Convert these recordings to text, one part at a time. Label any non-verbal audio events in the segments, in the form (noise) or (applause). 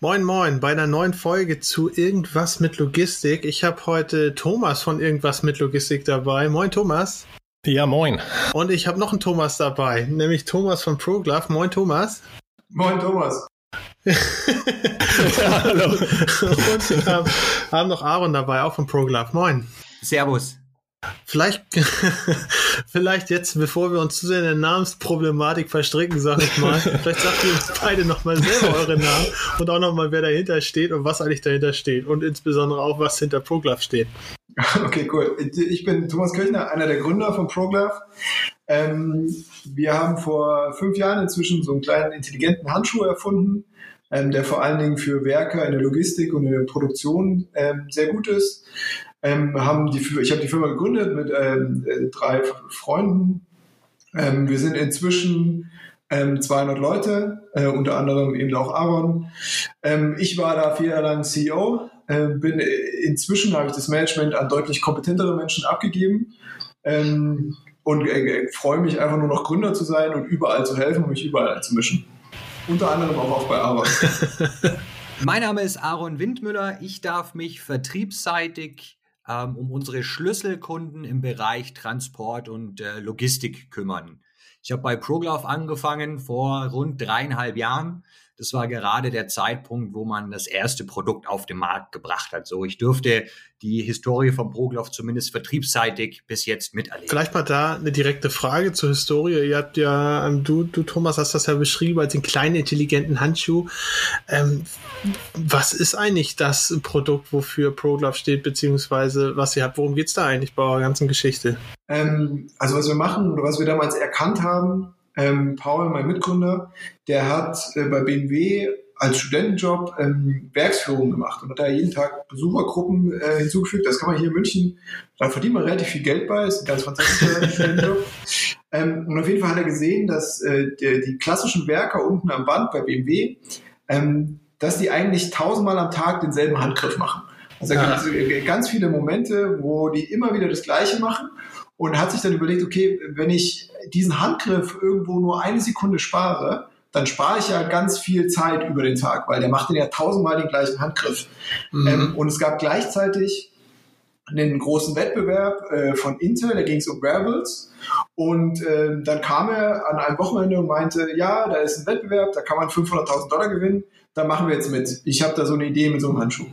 Moin, moin, bei einer neuen Folge zu Irgendwas mit Logistik. Ich habe heute Thomas von Irgendwas mit Logistik dabei. Moin, Thomas. Ja, moin. Und ich habe noch einen Thomas dabei, nämlich Thomas von ProGlove. Moin, Thomas. Moin, Thomas. ja, (laughs) hallo. Und wir haben, haben noch Aaron dabei, auch von ProGlove. Moin. Servus. Vielleicht, (laughs) vielleicht jetzt, bevor wir uns zu sehr in der Namensproblematik verstricken, sag ich mal, (laughs) vielleicht sagt ihr uns beide nochmal selber eure Namen und auch nochmal, wer dahinter steht und was eigentlich dahinter steht und insbesondere auch, was hinter ProGlove steht. (laughs) Okay, cool. Ich bin Thomas Kirchner, einer der Gründer von ProGlove. Ähm, wir haben vor fünf Jahren inzwischen so einen kleinen intelligenten Handschuh erfunden, ähm, der vor allen Dingen für Werker in der Logistik und in der Produktion ähm, sehr gut ist. Ähm, haben die, ich habe die Firma gegründet mit ähm, äh, drei Freunden. Ähm, wir sind inzwischen ähm, 200 Leute, äh, unter anderem eben auch Aaron. Ähm, ich war da vier Jahre lang CEO. Äh, bin inzwischen habe ich das Management an deutlich kompetentere Menschen abgegeben ähm, und äh, freue mich einfach nur noch Gründer zu sein und überall zu helfen und mich überall einzumischen. Unter anderem auch, auch bei Aaron. (laughs) mein Name ist Aaron Windmüller. Ich darf mich vertriebsseitig ähm, um unsere Schlüsselkunden im Bereich Transport und äh, Logistik kümmern. Ich habe bei ProGlove angefangen vor rund dreieinhalb Jahren das war gerade der Zeitpunkt, wo man das erste Produkt auf den Markt gebracht hat. So, ich dürfte die Historie von Progloff zumindest vertriebsseitig bis jetzt miterleben. Vielleicht mal da eine direkte Frage zur Historie. Ihr habt ja, ähm, du, du Thomas, hast das ja beschrieben als den kleinen intelligenten Handschuh. Ähm, was ist eigentlich das Produkt, wofür ProGlove steht, beziehungsweise was ihr habt? Worum geht's da eigentlich bei eurer ganzen Geschichte? Ähm, also was wir machen oder was wir damals erkannt haben, ähm, Paul, mein Mitgründer, der hat äh, bei BMW als Studentenjob ähm, Werksführung gemacht und hat da jeden Tag Besuchergruppen äh, hinzugefügt. Das kann man hier in München, da verdient man relativ viel Geld bei, ist ein ganz fantastischer (laughs) Studentenjob. Ähm, und auf jeden Fall hat er gesehen, dass äh, der, die klassischen Werker unten am Band bei BMW, ähm, dass die eigentlich tausendmal am Tag denselben Handgriff machen. Also ja. gibt ganz viele Momente, wo die immer wieder das Gleiche machen und hat sich dann überlegt, okay, wenn ich diesen Handgriff irgendwo nur eine Sekunde spare, dann spare ich ja ganz viel Zeit über den Tag, weil der macht dann ja tausendmal den gleichen Handgriff. Mhm. Ähm, und es gab gleichzeitig einen großen Wettbewerb äh, von Intel, da ging es um Wearables. Und äh, dann kam er an einem Wochenende und meinte, ja, da ist ein Wettbewerb, da kann man 500.000 Dollar gewinnen, da machen wir jetzt mit. Ich habe da so eine Idee mit so einem Handschuh.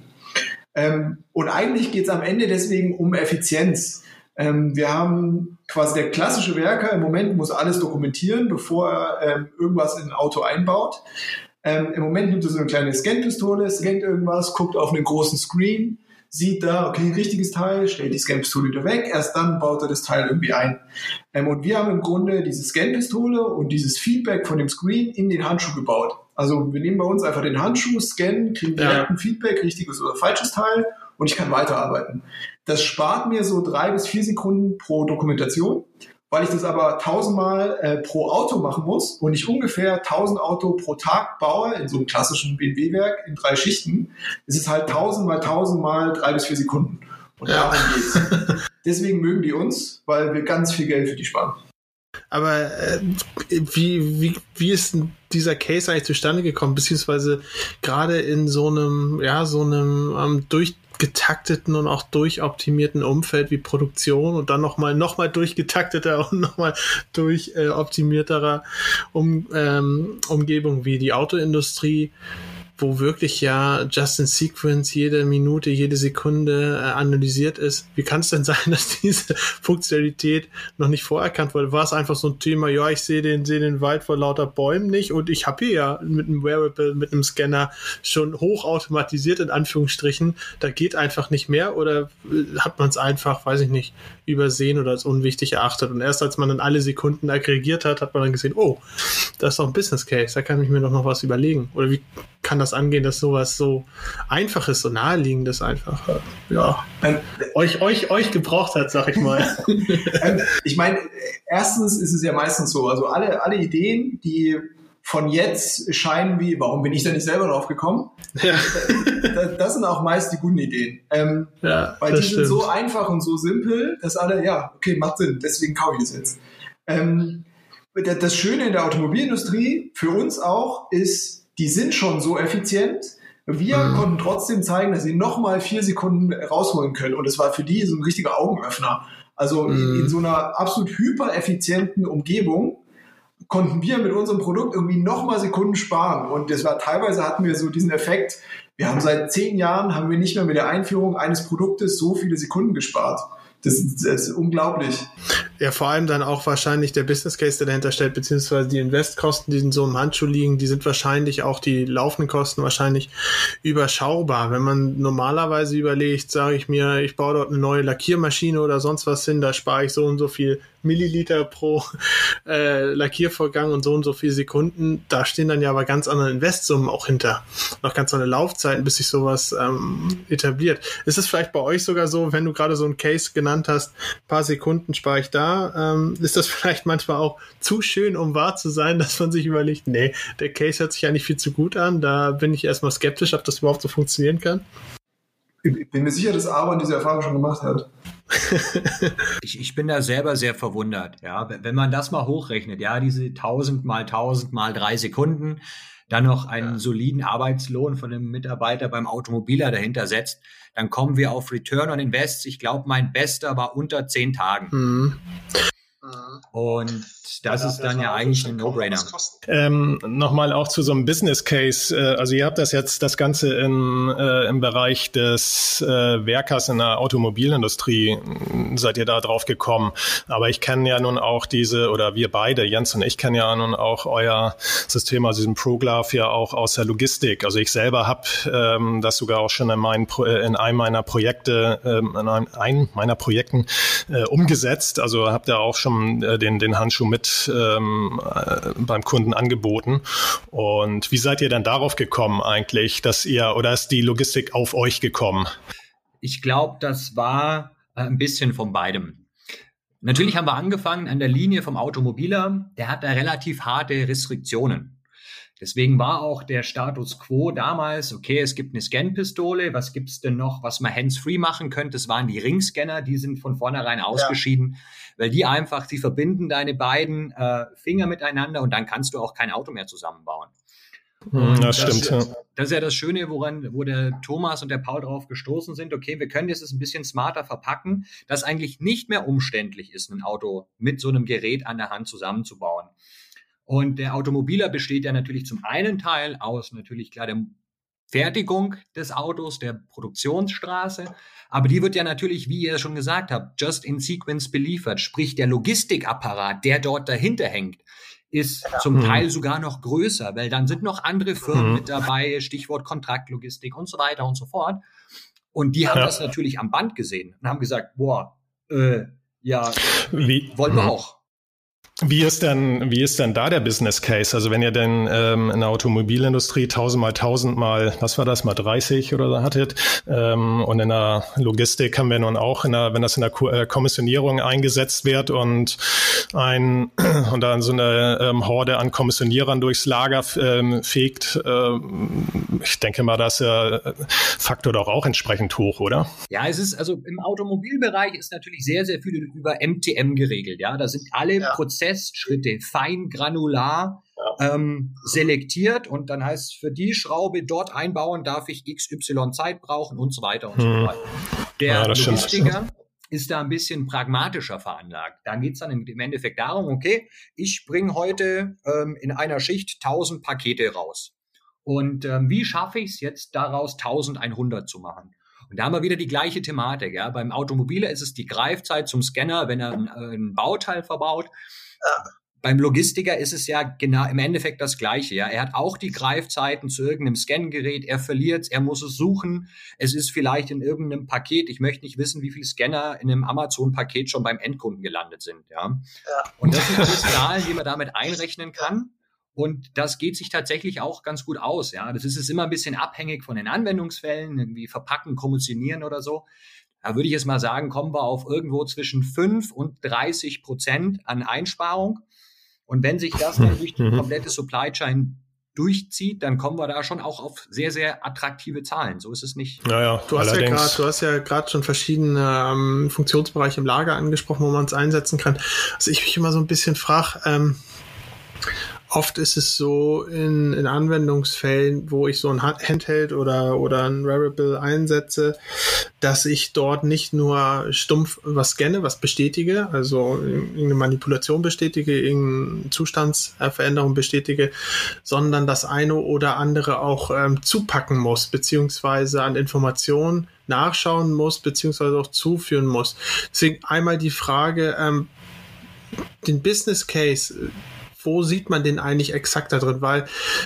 Ähm, und eigentlich geht es am Ende deswegen um Effizienz. Ähm, wir haben quasi der klassische Werker im Moment muss alles dokumentieren, bevor er ähm, irgendwas in ein Auto einbaut. Ähm, Im Moment nimmt er so eine kleine Scanpistole, scannt irgendwas, guckt auf einen großen Screen, sieht da, okay, richtiges Teil, stellt die Scanpistole wieder weg, erst dann baut er das Teil irgendwie ein. Ähm, und wir haben im Grunde diese Scanpistole und dieses Feedback von dem Screen in den Handschuh gebaut. Also wir nehmen bei uns einfach den Handschuh, scannen, kriegen direkt ein Feedback, richtiges oder falsches Teil und ich kann weiterarbeiten. Das spart mir so drei bis vier Sekunden pro Dokumentation. Weil ich das aber tausendmal äh, pro Auto machen muss und ich ungefähr tausend Auto pro Tag baue in so einem klassischen BMW-Werk in drei Schichten, ist es halt tausend mal tausend mal drei bis vier Sekunden. Und ja. darum geht's. (laughs) Deswegen mögen die uns, weil wir ganz viel Geld für die sparen. Aber äh, wie, wie, wie ist dieser Case eigentlich zustande gekommen? Beziehungsweise gerade in so einem, ja, so einem ähm, durch getakteten und auch durchoptimierten Umfeld wie Produktion und dann nochmal noch mal durchgetakteter und nochmal durchoptimierterer äh, um, ähm, Umgebung wie die Autoindustrie. Wo wirklich ja Just in Sequence jede Minute, jede Sekunde äh, analysiert ist. Wie kann es denn (laughs) sein, dass diese Funktionalität noch nicht vorerkannt wurde? War es einfach so ein Thema, ja, ich sehe den, sehe den Wald vor lauter Bäumen nicht und ich habe hier ja mit einem Wearable, mit einem Scanner schon hochautomatisiert in Anführungsstrichen, da geht einfach nicht mehr oder äh, hat man es einfach, weiß ich nicht, übersehen oder als unwichtig erachtet und erst als man dann alle Sekunden aggregiert hat, hat man dann gesehen, oh, das ist doch ein Business Case, da kann ich mir doch noch was überlegen. Oder wie kann das angehen, dass sowas so einfach ist, so naheliegend ist einfach, ja, ähm, euch, euch, euch gebraucht hat, sag ich mal. (laughs) Ähm, ich meine, erstens ist es ja meistens so, also alle, alle Ideen, die von jetzt scheinen wie, warum bin ich da nicht selber drauf gekommen? Ja. (laughs) Das, das sind auch meist die guten Ideen. Ähm, ja, weil die stimmt. sind so einfach und so simpel, dass alle, ja, okay, macht Sinn, deswegen kaufe ich es jetzt. Ähm, das Schöne in der Automobilindustrie, für uns auch, ist, die sind schon so effizient. Wir mhm. konnten trotzdem zeigen, dass sie nochmal vier Sekunden rausholen können. Und es war für die so ein richtiger Augenöffner. Also mhm. in so einer absolut hypereffizienten Umgebung konnten wir mit unserem Produkt irgendwie nochmal Sekunden sparen. Und das war teilweise hatten wir so diesen Effekt, wir haben seit zehn Jahren, haben wir nicht mehr mit der Einführung eines Produktes so viele Sekunden gespart. Das, das, ist unglaublich. Ja, vor allem dann auch wahrscheinlich der Business Case, der dahinter steht, beziehungsweise die Investkosten, die in so einem Handschuh liegen, die sind wahrscheinlich auch die laufenden Kosten wahrscheinlich überschaubar. Wenn man normalerweise überlegt, sage ich mir, ich baue dort eine neue Lackiermaschine oder sonst was hin, da spare ich so und so viel Milliliter pro (laughs) äh, Lackiervorgang und so und so viele Sekunden. Da stehen dann ja aber ganz andere Investsummen auch hinter. Noch ganz andere Laufzeiten, bis sich sowas ähm, etabliert. Ist es vielleicht bei euch sogar so, wenn du gerade so einen Case genannt hast, paar Sekunden spare ich da, ähm, ist das (laughs) vielleicht manchmal auch zu schön, um wahr zu sein, dass man sich überlegt, nee, der Case hört sich eigentlich viel zu gut an, da bin ich erstmal skeptisch, ob das überhaupt so funktionieren kann? Ich bin mir sicher, dass Aaron diese Erfahrung schon gemacht hat. (laughs) ich, ich bin da selber sehr verwundert, ja. Wenn man das mal hochrechnet, ja, diese 1000 mal 1000 mal drei Sekunden, dann noch einen ja. soliden Arbeitslohn von einem Mitarbeiter beim Automobiler dahinter setzt, dann kommen wir auf Return on Invest. Ich glaube, mein bester war unter zehn Tagen. Mhm. Und das ist dann ja eigentlich ein No-Brainer. Ähm, Nochmal auch zu so einem Business Case. Äh, also ihr habt das jetzt das Ganze in, äh, im Bereich des äh, Werkers in der Automobilindustrie, seid ihr da drauf gekommen. Aber ich kenne ja nun auch diese, oder wir beide, Jens und ich, kennen ja nun auch euer System, also diesen ProGlove ja auch aus der Logistik. Also ich selber habe ähm, das sogar auch schon in, meinen, äh, in einem meiner Projekte, ähm, in einem, einem meiner Projekten äh, umgesetzt. Also habt ihr auch schon äh, den, den Handschuh mit ähm, äh, beim Kunden angeboten. Und wie seid ihr dann darauf gekommen eigentlich, dass ihr oder ist die Logistik auf euch gekommen? Ich glaube, das war äh, ein bisschen von beidem. Natürlich haben wir angefangen an der Linie vom Automobiler, der hat da relativ harte Restriktionen. Deswegen war auch der Status quo damals, okay, es gibt eine Scan-Pistole, was gibt's denn noch, was man hands-free machen könnte? Das waren die Ringscanner, die sind von vornherein ausgeschieden. Ja weil die einfach, sie verbinden deine beiden äh, Finger miteinander und dann kannst du auch kein Auto mehr zusammenbauen. Und das, das stimmt. Ja. Das ist ja das Schöne, woran, wo der Thomas und der Paul drauf gestoßen sind. Okay, wir können das ein bisschen smarter verpacken, dass eigentlich nicht mehr umständlich ist, ein Auto mit so einem Gerät an der Hand zusammenzubauen. Und der Automobiler besteht ja natürlich zum einen Teil aus natürlich klar der Fertigung des Autos, der Produktionsstraße. Aber die wird ja natürlich, wie ihr schon gesagt habt, just in sequence beliefert. Sprich, der Logistikapparat, der dort dahinter hängt, ist ja. zum mhm. Teil sogar noch größer, weil dann sind noch andere Firmen mhm. mit dabei, Stichwort Kontraktlogistik und so weiter und so fort. Und die haben ja. das natürlich am Band gesehen und haben gesagt, boah, äh, ja, wie, wollen wir mhm. auch. Wie ist denn, wie ist denn da der Business Case? Also wenn ihr denn ähm, in der Automobilindustrie tausendmal, tausendmal, was war das, mal 30 oder so hattet, ähm, und in der Logistik haben wir nun auch, in der, wenn das in der Ko äh, Kommissionierung eingesetzt wird und ein (clears throat) und dann so eine ähm, Horde an Kommissionierern durchs Lager ähm, fegt, äh, ich denke mal, dass der äh, Faktor doch auch entsprechend hoch, oder? Ja, es ist also im Automobilbereich ist natürlich sehr, sehr viel über MTM geregelt. Ja, da sind alle ja. Prozesse Prozessschritte fein granular ja. ähm, selektiert und dann heißt für die Schraube dort einbauen darf ich XY Zeit brauchen und so weiter und hm. so weiter. Der ja, Logistiker ist da ein bisschen pragmatischer veranlagt. Dann geht es dann im Endeffekt darum, okay, ich bringe heute ähm, in einer Schicht 1000 Pakete raus. Und ähm, wie schaffe ich es jetzt daraus 1100 zu machen? Und da haben wir wieder die gleiche Thematik. Ja? Beim Automobiler ist es die Greifzeit zum Scanner, wenn er ein, äh, ein Bauteil verbaut. Ja. Beim Logistiker ist es ja genau im Endeffekt das Gleiche. Ja, er hat auch die Greifzeiten zu irgendeinem Scangerät. Er verliert es, er muss es suchen. Es ist vielleicht in irgendeinem Paket. Ich möchte nicht wissen, wie viele Scanner in einem Amazon-Paket schon beim Endkunden gelandet sind. Ja, ja. und das sind alles Zahlen, die man damit einrechnen kann. Und das geht sich tatsächlich auch ganz gut aus. Ja, das ist es immer ein bisschen abhängig von den Anwendungsfällen, irgendwie verpacken, kommissionieren oder so. Da würde ich jetzt mal sagen, kommen wir auf irgendwo zwischen 5 und 30 Prozent an Einsparung. Und wenn sich das dann durch die (laughs) mhm. komplette Supply Chain durchzieht, dann kommen wir da schon auch auf sehr, sehr attraktive Zahlen. So ist es nicht. Naja, du hast ja gerade, du hast ja gerade schon verschiedene ähm, Funktionsbereiche im Lager angesprochen, wo man es einsetzen kann. Also ich mich immer so ein bisschen frage, ähm, oft ist es so in, in Anwendungsfällen, wo ich so ein Handheld oder, oder ein Wearable einsetze, dass ich dort nicht nur stumpf was scanne, was bestätige, also irgendeine Manipulation bestätige, irgendeine Zustandsveränderung bestätige, sondern das eine oder andere auch ähm, zupacken muss, beziehungsweise an Informationen nachschauen muss, beziehungsweise auch zuführen muss. Deswegen einmal die Frage, ähm, den Business Case, wo sieht man den eigentlich exakt da drin? Weil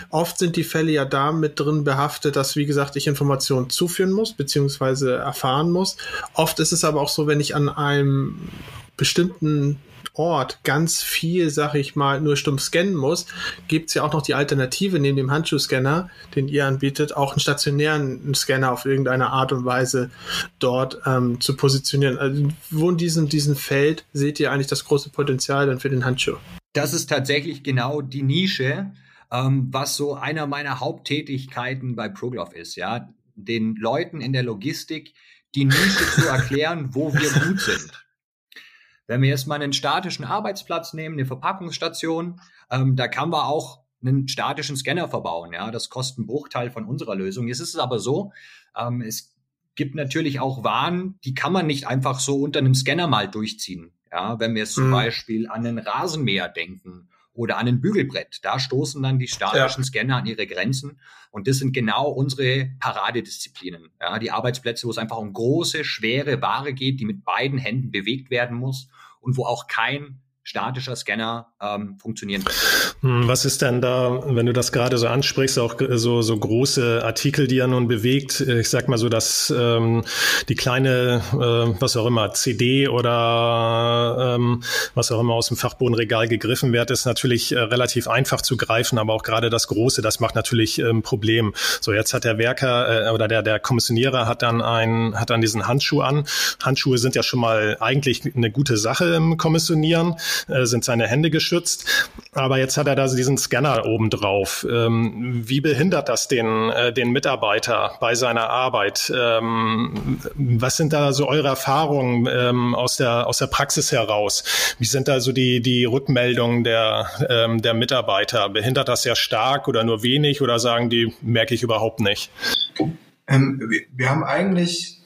oft sind die Fälle ja da mit drin behaftet, dass, wie gesagt, ich Informationen zuführen muss, beziehungsweise erfahren muss. Oft ist es aber auch so, wenn ich an einem bestimmten Ort ganz viel, sag ich mal, nur stumpf scannen muss, gibt es ja auch noch die Alternative neben dem Handschuhscanner, den ihr anbietet, auch einen stationären Scanner auf irgendeine Art und Weise dort ähm, zu positionieren. Also, wo in diesem, diesem Feld seht ihr eigentlich das große Potenzial dann für den Handschuh? Das ist tatsächlich genau die Nische, ähm, was so einer meiner Haupttätigkeiten bei ProGlove ist, ja, den Leuten in der Logistik die Nische zu (laughs) erklären, wo wir gut sind. Wenn wir jetzt mal einen statischen Arbeitsplatz nehmen, eine Verpackungsstation, ähm, da kann man auch einen statischen Scanner verbauen. Ja, das kostet einen Bruchteil von unserer Lösung. Jetzt ist es aber so, ähm, es gibt natürlich auch Waren, die kann man nicht einfach so unter einem Scanner mal durchziehen. Ja, wenn wir jetzt zum mhm. Beispiel an einen Rasenmäher denken oder an ein Bügelbrett, da stoßen dann die statischen ja. Scanner an ihre Grenzen. Und das sind genau unsere Paradedisziplinen. Ja, die Arbeitsplätze, wo es einfach um große, schwere Ware geht, die mit beiden Händen bewegt werden muss und wo auch kein statischer Scanner ähm, funktionieren wird. Hm, was ist denn da, wenn du das gerade so ansprichst, auch so, so große Artikel, die er nun bewegt? Ich sag mal so, dass ähm, die kleine, äh, was auch immer, CD oder ähm, was auch immer aus dem Fachbodenregal gegriffen wird, ist natürlich äh, relativ einfach zu greifen, aber auch gerade das Große, das macht natürlich ein ähm, Problem. So, jetzt hat der Werker äh, oder der, der Kommissionierer hat dann ein, hat dann diesen Handschuh an. Handschuhe sind ja schon mal eigentlich eine gute Sache im Kommissionieren äh, sind seine Hände geschützt. Aber jetzt hat er da diesen Scanner oben drauf. Ähm, wie behindert das den, äh, den Mitarbeiter bei seiner Arbeit? Ähm, was sind da so eure Erfahrungen ähm, aus, der, aus der Praxis heraus? Wie sind da so die, die Rückmeldungen der, ähm, der Mitarbeiter? Behindert das sehr stark oder nur wenig oder sagen die, merke ich überhaupt nicht? Ähm, wir haben eigentlich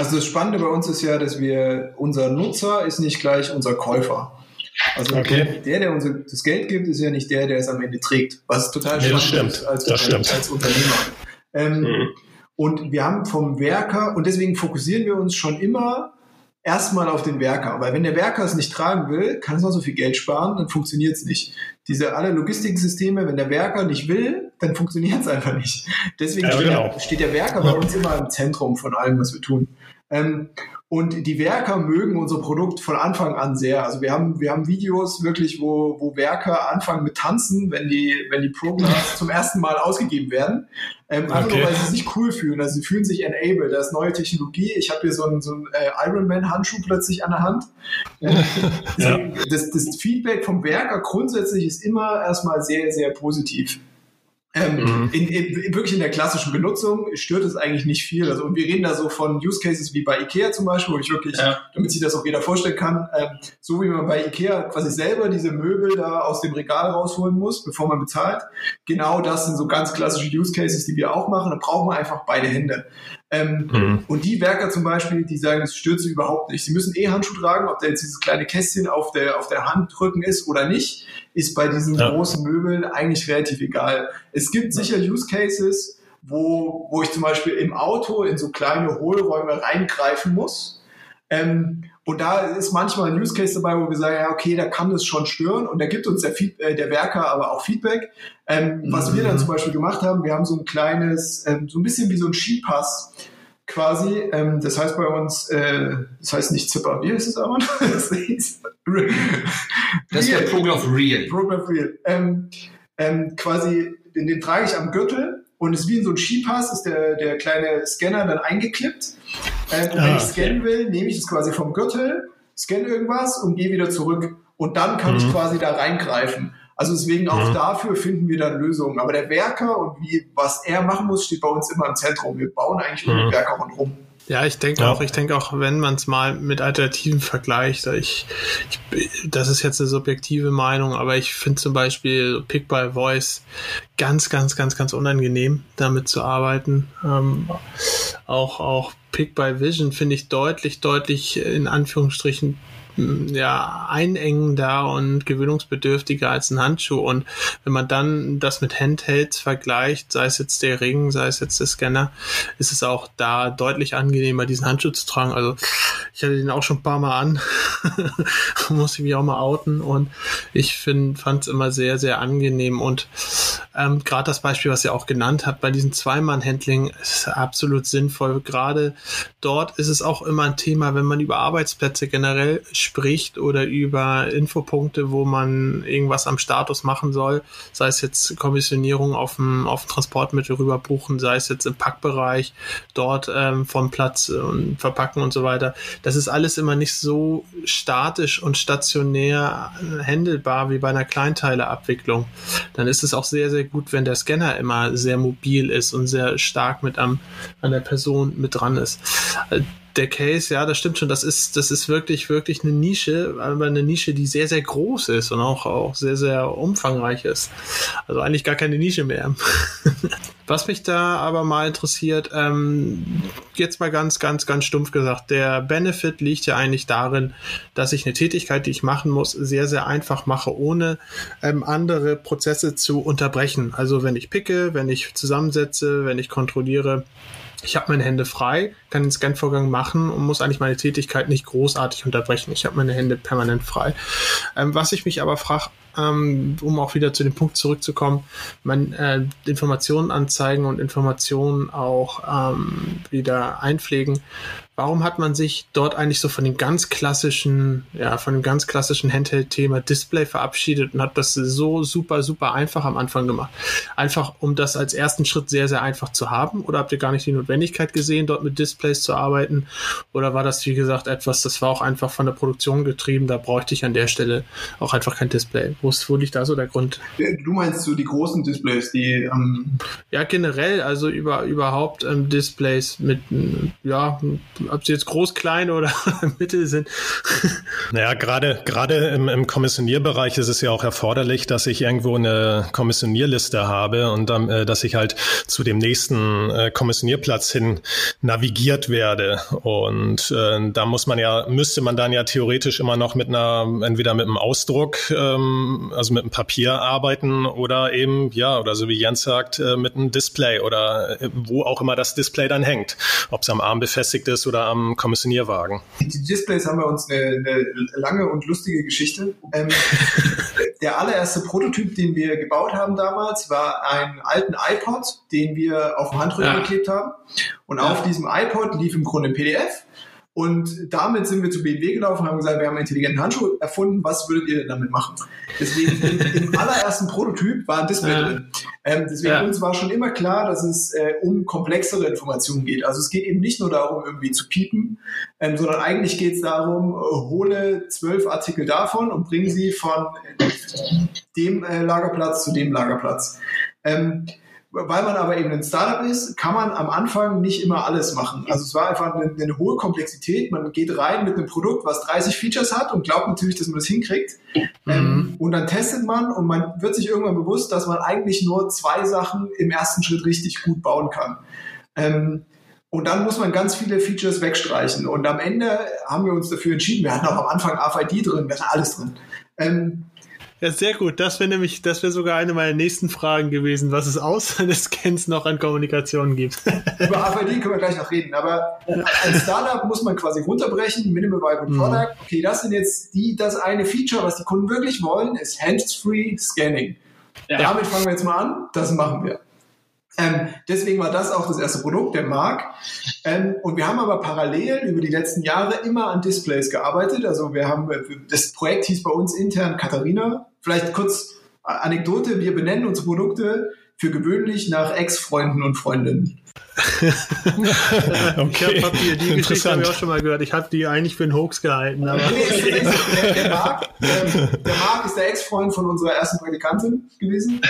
also das Spannende bei uns ist ja, dass wir, unser Nutzer ist nicht gleich unser Käufer. Also okay. der, der uns das Geld gibt, ist ja nicht der, der es am Ende trägt. Was total spannend ja, ist als, als, als, Unternehmer. Ähm, mhm. Und wir haben vom Werker, und deswegen fokussieren wir uns schon immer erstmal auf den Werker. Weil wenn der Werker es nicht tragen will, kann es noch so viel Geld sparen, dann funktioniert es nicht. Diese alle Logistiksysteme, wenn der Werker nicht will, dann funktioniert es einfach nicht. Deswegen ja, steht, genau. der, steht, der, Werker bei uns immer im Zentrum von allem, was wir tun. Ähm, und die Werker mögen unser Produkt von Anfang an sehr. Also wir haben, wir haben Videos wirklich, wo, wo Werker anfangen mit Tanzen, wenn die, wenn die Programs (laughs) zum ersten Mal ausgegeben werden. Ähm, einfach okay. nur, weil sie sich cool fühlen. Also sie fühlen sich enabled. Da ist neue Technologie. Ich habe hier so einen, so einen äh, Ironman-Handschuh plötzlich an der Hand. (laughs) ja. das, das Feedback vom Werker grundsätzlich ist immer erstmal sehr, sehr positiv. Ähm, mhm. in, in, wirklich in der klassischen Benutzung stört es eigentlich nicht viel. Also und wir reden da so von Use Cases wie bei Ikea zum Beispiel, wo ich wirklich, ja. damit sich das auch jeder vorstellen kann, ähm, so wie man bei Ikea quasi selber diese Möbel da aus dem Regal rausholen muss, bevor man bezahlt. Genau das sind so ganz klassische Use Cases, die wir auch machen. Da braucht man einfach beide Hände. Ähm, mhm. Und die Werker zum Beispiel, die sagen, es stört sie überhaupt nicht. Sie müssen eh Handschuh tragen, ob da jetzt dieses kleine Kästchen auf der, auf der Handrücken ist oder nicht, ist bei diesen ja. großen Möbeln eigentlich relativ egal. Es gibt sicher Use Cases, wo, wo ich zum Beispiel im Auto in so kleine Hohlräume reingreifen muss. Ähm, und da ist manchmal ein Use Case dabei, wo wir sagen, ja, okay, da kann das schon stören und da gibt uns der, Feed, äh, der Werker aber auch Feedback. Ähm, mhm. Was wir dann zum Beispiel gemacht haben, wir haben so ein kleines, ähm, so ein bisschen wie so ein Skipass quasi. Ähm, das heißt bei uns, äh, das heißt nicht Zipper, wie heißt es aber? (laughs) das ist, das ist der Prograph Real. Prograph Real. Ähm, ähm, quasi, den, den trage ich am Gürtel und ist wie in so ein Skipass, ist der, der kleine Scanner dann eingeklippt. Ähm, und ah, wenn ich scannen will, nehme ich es quasi vom Gürtel, scanne irgendwas und gehe wieder zurück. Und dann kann mhm. ich quasi da reingreifen. Also deswegen auch mhm. dafür finden wir dann Lösungen. Aber der Werker und wie, was er machen muss, steht bei uns immer im Zentrum. Wir bauen eigentlich nur mhm. den Werker rundherum. Ja, ich denke ja. auch, ich denke auch, wenn man es mal mit Alternativen vergleicht, ich, ich, das ist jetzt eine subjektive Meinung, aber ich finde zum Beispiel Pick by Voice ganz, ganz, ganz, ganz unangenehm, damit zu arbeiten. Ähm, auch, auch Pick by Vision finde ich deutlich, deutlich in Anführungsstrichen ja, einengender und gewöhnungsbedürftiger als ein Handschuh. Und wenn man dann das mit Handhelds vergleicht, sei es jetzt der Ring, sei es jetzt der Scanner, ist es auch da deutlich angenehmer, diesen Handschuh zu tragen. Also ich hatte den auch schon ein paar Mal an, (laughs) muss ich mich auch mal outen und ich fand es immer sehr, sehr angenehm und ähm, gerade das Beispiel, was ihr auch genannt habt, bei diesem Zweimann-Handling ist absolut sinnvoll. Gerade dort ist es auch immer ein Thema, wenn man über Arbeitsplätze generell spricht oder über Infopunkte, wo man irgendwas am Status machen soll, sei es jetzt Kommissionierung auf dem, auf dem Transportmittel rüber buchen, sei es jetzt im Packbereich, dort ähm, vom Platz und verpacken und so weiter. Das ist alles immer nicht so statisch und stationär handelbar wie bei einer Kleinteileabwicklung. Dann ist es auch sehr, sehr gut, wenn der Scanner immer sehr mobil ist und sehr stark mit am, an der Person mit dran ist der Case, ja, das stimmt schon. Das ist, das ist wirklich, wirklich eine Nische, aber eine Nische, die sehr, sehr groß ist und auch, auch sehr, sehr umfangreich ist. Also eigentlich gar keine Nische mehr. (laughs) Was mich da aber mal interessiert, ähm, jetzt mal ganz, ganz, ganz stumpf gesagt, der Benefit liegt ja eigentlich darin, dass ich eine Tätigkeit, die ich machen muss, sehr, sehr einfach mache, ohne ähm, andere Prozesse zu unterbrechen. Also wenn ich picke, wenn ich zusammensetze, wenn ich kontrolliere, ich habe meine Hände frei, kann den Scanvorgang machen und muss eigentlich meine Tätigkeit nicht großartig unterbrechen. Ich habe meine Hände permanent frei. Ähm, was ich mich aber frage, ähm, um auch wieder zu dem Punkt zurückzukommen, man, äh, Informationen anzeigen und Informationen auch ähm, wieder einpflegen. Warum hat man sich dort eigentlich so von dem ganz klassischen, ja, von dem ganz klassischen Handheld-Thema Display verabschiedet und hat das so super, super einfach am Anfang gemacht? Einfach, um das als ersten Schritt sehr, sehr einfach zu haben? Oder habt ihr gar nicht die Notwendigkeit gesehen, dort mit Displays zu arbeiten? Oder war das, wie gesagt, etwas, das war auch einfach von der Produktion getrieben? Da bräuchte ich an der Stelle auch einfach kein Display. Wo, wo liegt da so der Grund? Du meinst so die großen Displays, die. Ähm ja, generell, also über, überhaupt ähm, Displays mit, ja, ob sie jetzt groß, klein oder (laughs) mittel sind. (laughs) Naja, gerade gerade im, im Kommissionierbereich ist es ja auch erforderlich, dass ich irgendwo eine Kommissionierliste habe und dann, äh, dass ich halt zu dem nächsten äh, Kommissionierplatz hin navigiert werde. Und äh, da muss man ja, müsste man dann ja theoretisch immer noch mit einer, entweder mit einem Ausdruck, ähm, also mit einem Papier arbeiten oder eben, ja, oder so wie Jens sagt, äh, mit einem Display oder äh, wo auch immer das Display dann hängt. Ob es am Arm befestigt ist oder am Kommissionierwagen? Die Displays haben bei uns eine, eine lange und lustige Geschichte. Ähm, (laughs) der allererste Prototyp, den wir gebaut haben damals, war ein alten iPod, den wir auf dem Handrücken ja. geklebt haben. Und ja. auf diesem iPod lief im Grunde ein PDF und damit sind wir zu BMW gelaufen und haben gesagt, wir haben einen intelligenten Handschuh erfunden, was würdet ihr denn damit machen? Deswegen im, (laughs) allerersten Prototyp war ein Display ja. drin. Ähm, deswegen ja. uns war schon immer klar, dass es äh, um komplexere Informationen geht. Also es geht eben nicht nur darum, irgendwie zu piepen, ähm, sondern eigentlich geht es darum, äh, hole zwölf Artikel davon und bring sie von dem äh, Lagerplatz zu dem Lagerplatz. Ähm, weil man aber eben ein Startup ist, kann man am Anfang nicht immer alles machen. Also es war einfach eine, eine, hohe Komplexität. Man geht rein mit einem Produkt, was 30 Features hat und glaubt natürlich, dass man das hinkriegt. Mhm. Ähm, und dann testet man und man wird sich irgendwann bewusst, dass man eigentlich nur zwei Sachen im ersten Schritt richtig gut bauen kann. Ähm, und dann muss man ganz viele Features wegstreichen. Und am Ende haben wir uns dafür entschieden, wir hatten auch am Anfang RFID drin, wir hatten alles drin. Ähm, ja, sehr gut. Das wäre nämlich, das wäre sogar eine meiner nächsten Fragen gewesen, was es außer (laughs) des Scans noch an Kommunikation gibt. (laughs) Über RFID können wir gleich noch reden, aber als Startup muss man quasi runterbrechen, Minimal Viable mhm. Product. Okay, das sind jetzt die, das eine Feature, was die Kunden wirklich wollen, ist Hands-Free Scanning. Ja. Damit fangen wir jetzt mal an. Das machen wir. Ähm, deswegen war das auch das erste Produkt, der Mark. Ähm, und wir haben aber parallel über die letzten Jahre immer an Displays gearbeitet. Also wir haben, das Projekt hieß bei uns intern Katharina. Vielleicht kurz Anekdote, wir benennen unsere Produkte für gewöhnlich nach Ex-Freunden und Freundinnen. (laughs) okay. Ich habe die, die Geschichte habe ich auch schon mal gehört. Ich habe die eigentlich für einen Hoax gehalten. Aber (laughs) der, der, Marc, ähm, der Marc ist der Ex-Freund von unserer ersten Praktikantin gewesen.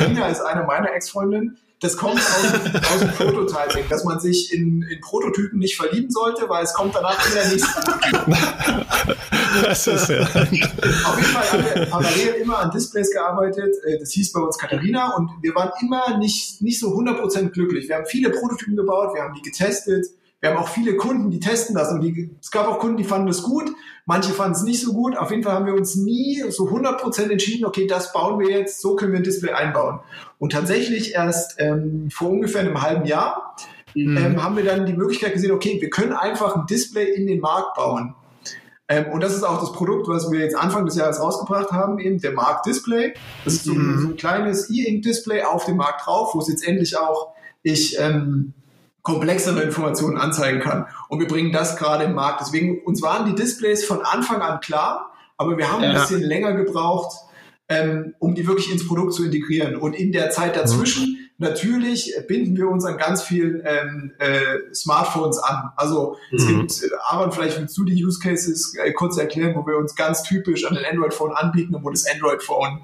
Ähm, (laughs) ist eine meiner Ex-Freundinnen das kommt aus, aus dem Prototyping, dass man sich in, in Prototypen nicht verlieben sollte, weil es kommt danach in der nächsten Das ist ja. Auf jeden Fall haben wir parallel immer an Displays gearbeitet. Äh, das hieß bei uns Katharina und wir waren immer nicht, nicht so 100% glücklich. Wir haben viele Prototypen gebaut, wir haben die getestet. Wir haben auch viele Kunden, die testen das und die, es gab auch Kunden, die fanden das gut, manche fanden es nicht so gut. Auf jeden Fall haben wir uns nie so 100% entschieden, okay, das bauen wir jetzt, so können wir ein Display einbauen. Und tatsächlich erst ähm, vor ungefähr einem halben Jahr mhm. ähm, haben wir dann die Möglichkeit gesehen, okay, wir können einfach ein Display in den Markt bauen. Ähm, und das ist auch das Produkt, was wir jetzt Anfang des Jahres rausgebracht haben, eben der Markt Display. Das ist so, mhm. so ein kleines E-Ink-Display auf dem Markt drauf, wo es jetzt endlich auch ich ähm, komplexere Informationen anzeigen kann. Und wir bringen das gerade im Markt. Deswegen, uns waren die Displays von Anfang an klar, aber wir haben ja. ein bisschen länger gebraucht, ähm, um die wirklich ins Produkt zu integrieren. Und in der Zeit dazwischen, mhm. natürlich binden wir uns an ganz vielen ähm, äh, Smartphones an. Also es mhm. gibt, äh, Aaron, vielleicht willst du die Use Cases äh, kurz erklären, wo wir uns ganz typisch an den Android-Phone anbieten und wo das Android-Phone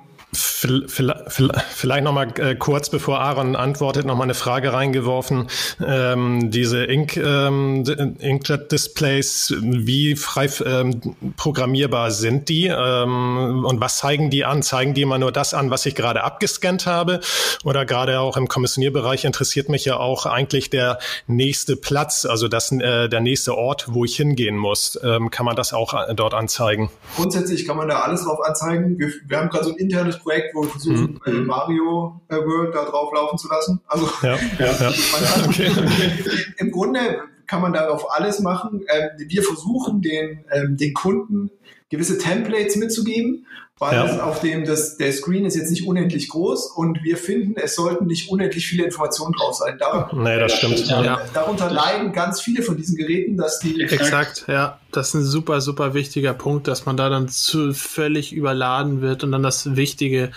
Vielleicht noch mal äh, kurz, bevor Aaron antwortet, noch mal eine Frage reingeworfen. Ähm, diese Ink, ähm, Inkjet-Displays, wie frei ähm, programmierbar sind die ähm, und was zeigen die an? Zeigen die immer nur das an, was ich gerade abgescannt habe? Oder gerade auch im Kommissionierbereich interessiert mich ja auch eigentlich der nächste Platz, also das, äh, der nächste Ort, wo ich hingehen muss. Ähm, kann man das auch äh, dort anzeigen? Grundsätzlich kann man da alles drauf anzeigen. Wir, wir haben gerade so ein internes Projekt, wir versuchen, mhm. äh, Mario World da drauf laufen zu lassen. Also ja, ja, ja. (laughs) okay, okay. im Grunde kann man darauf alles machen. Ähm, wir versuchen den, ähm, den Kunden gewisse Templates mitzugeben weil ja. auf dem das, der Screen ist jetzt nicht unendlich groß und wir finden, es sollten nicht unendlich viele Informationen drauf sein. Dar nee, das stimmt. Ja. Darunter leiden ganz viele von diesen Geräten, dass die. Exakt, ja. Das ist ein super, super wichtiger Punkt, dass man da dann zu völlig überladen wird und dann das Wichtige.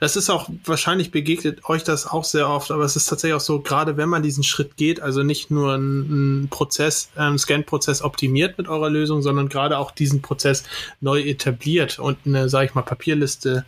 Das ist auch, wahrscheinlich begegnet euch das auch sehr oft, aber es ist tatsächlich auch so, gerade wenn man diesen Schritt geht, also nicht nur einen Prozess, einen Scan-Prozess optimiert mit eurer Lösung, sondern gerade auch diesen Prozess neu etabliert und eine, sag ich mal, Papierliste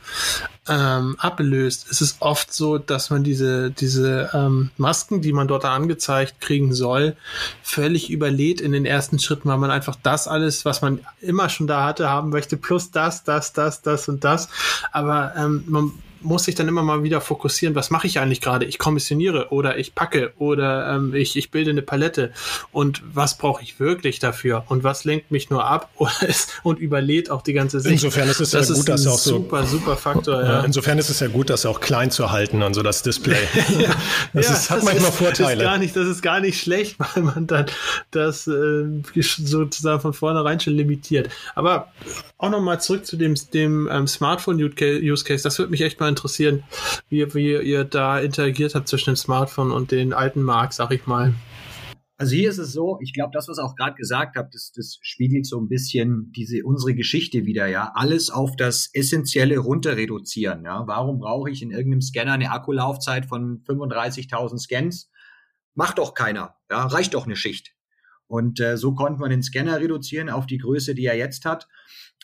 ähm, ablöst, ist es oft so, dass man diese, diese ähm, Masken, die man dort angezeigt kriegen soll, völlig überlädt in den ersten Schritten, weil man einfach das alles, was man immer schon da hatte, haben möchte, plus das, das, das, das und das. Aber ähm, man muss ich dann immer mal wieder fokussieren, was mache ich eigentlich gerade? Ich kommissioniere oder ich packe oder ähm, ich, ich bilde eine Palette und was brauche ich wirklich dafür und was lenkt mich nur ab (laughs) und überlädt auch die ganze Sicht. Insofern ist es das ja gut, dass auch so super, super Faktor. Ja. Insofern ist es ja gut, das auch klein zu halten und so das Display. ja, (laughs) das, ja, ist, hat das manchmal ist, Vorteile. Das ist, gar nicht, das ist gar nicht schlecht, (laughs) weil man dann das äh, sozusagen von vornherein schon limitiert. Aber auch nochmal zurück zu dem, dem ähm, Smartphone-Use Case. Das würde mich echt mal interessieren, wie, wie ihr da interagiert habt zwischen dem Smartphone und den alten Mark, sag ich mal. Also hier ist es so, ich glaube, das, was auch gerade gesagt habt, das, das spiegelt so ein bisschen diese unsere Geschichte wieder, ja. Alles auf das Essentielle runter reduzieren, ja. Warum brauche ich in irgendeinem Scanner eine Akkulaufzeit von 35.000 Scans? Macht doch keiner, ja. Reicht doch eine Schicht. Und äh, so konnte man den Scanner reduzieren auf die Größe, die er jetzt hat.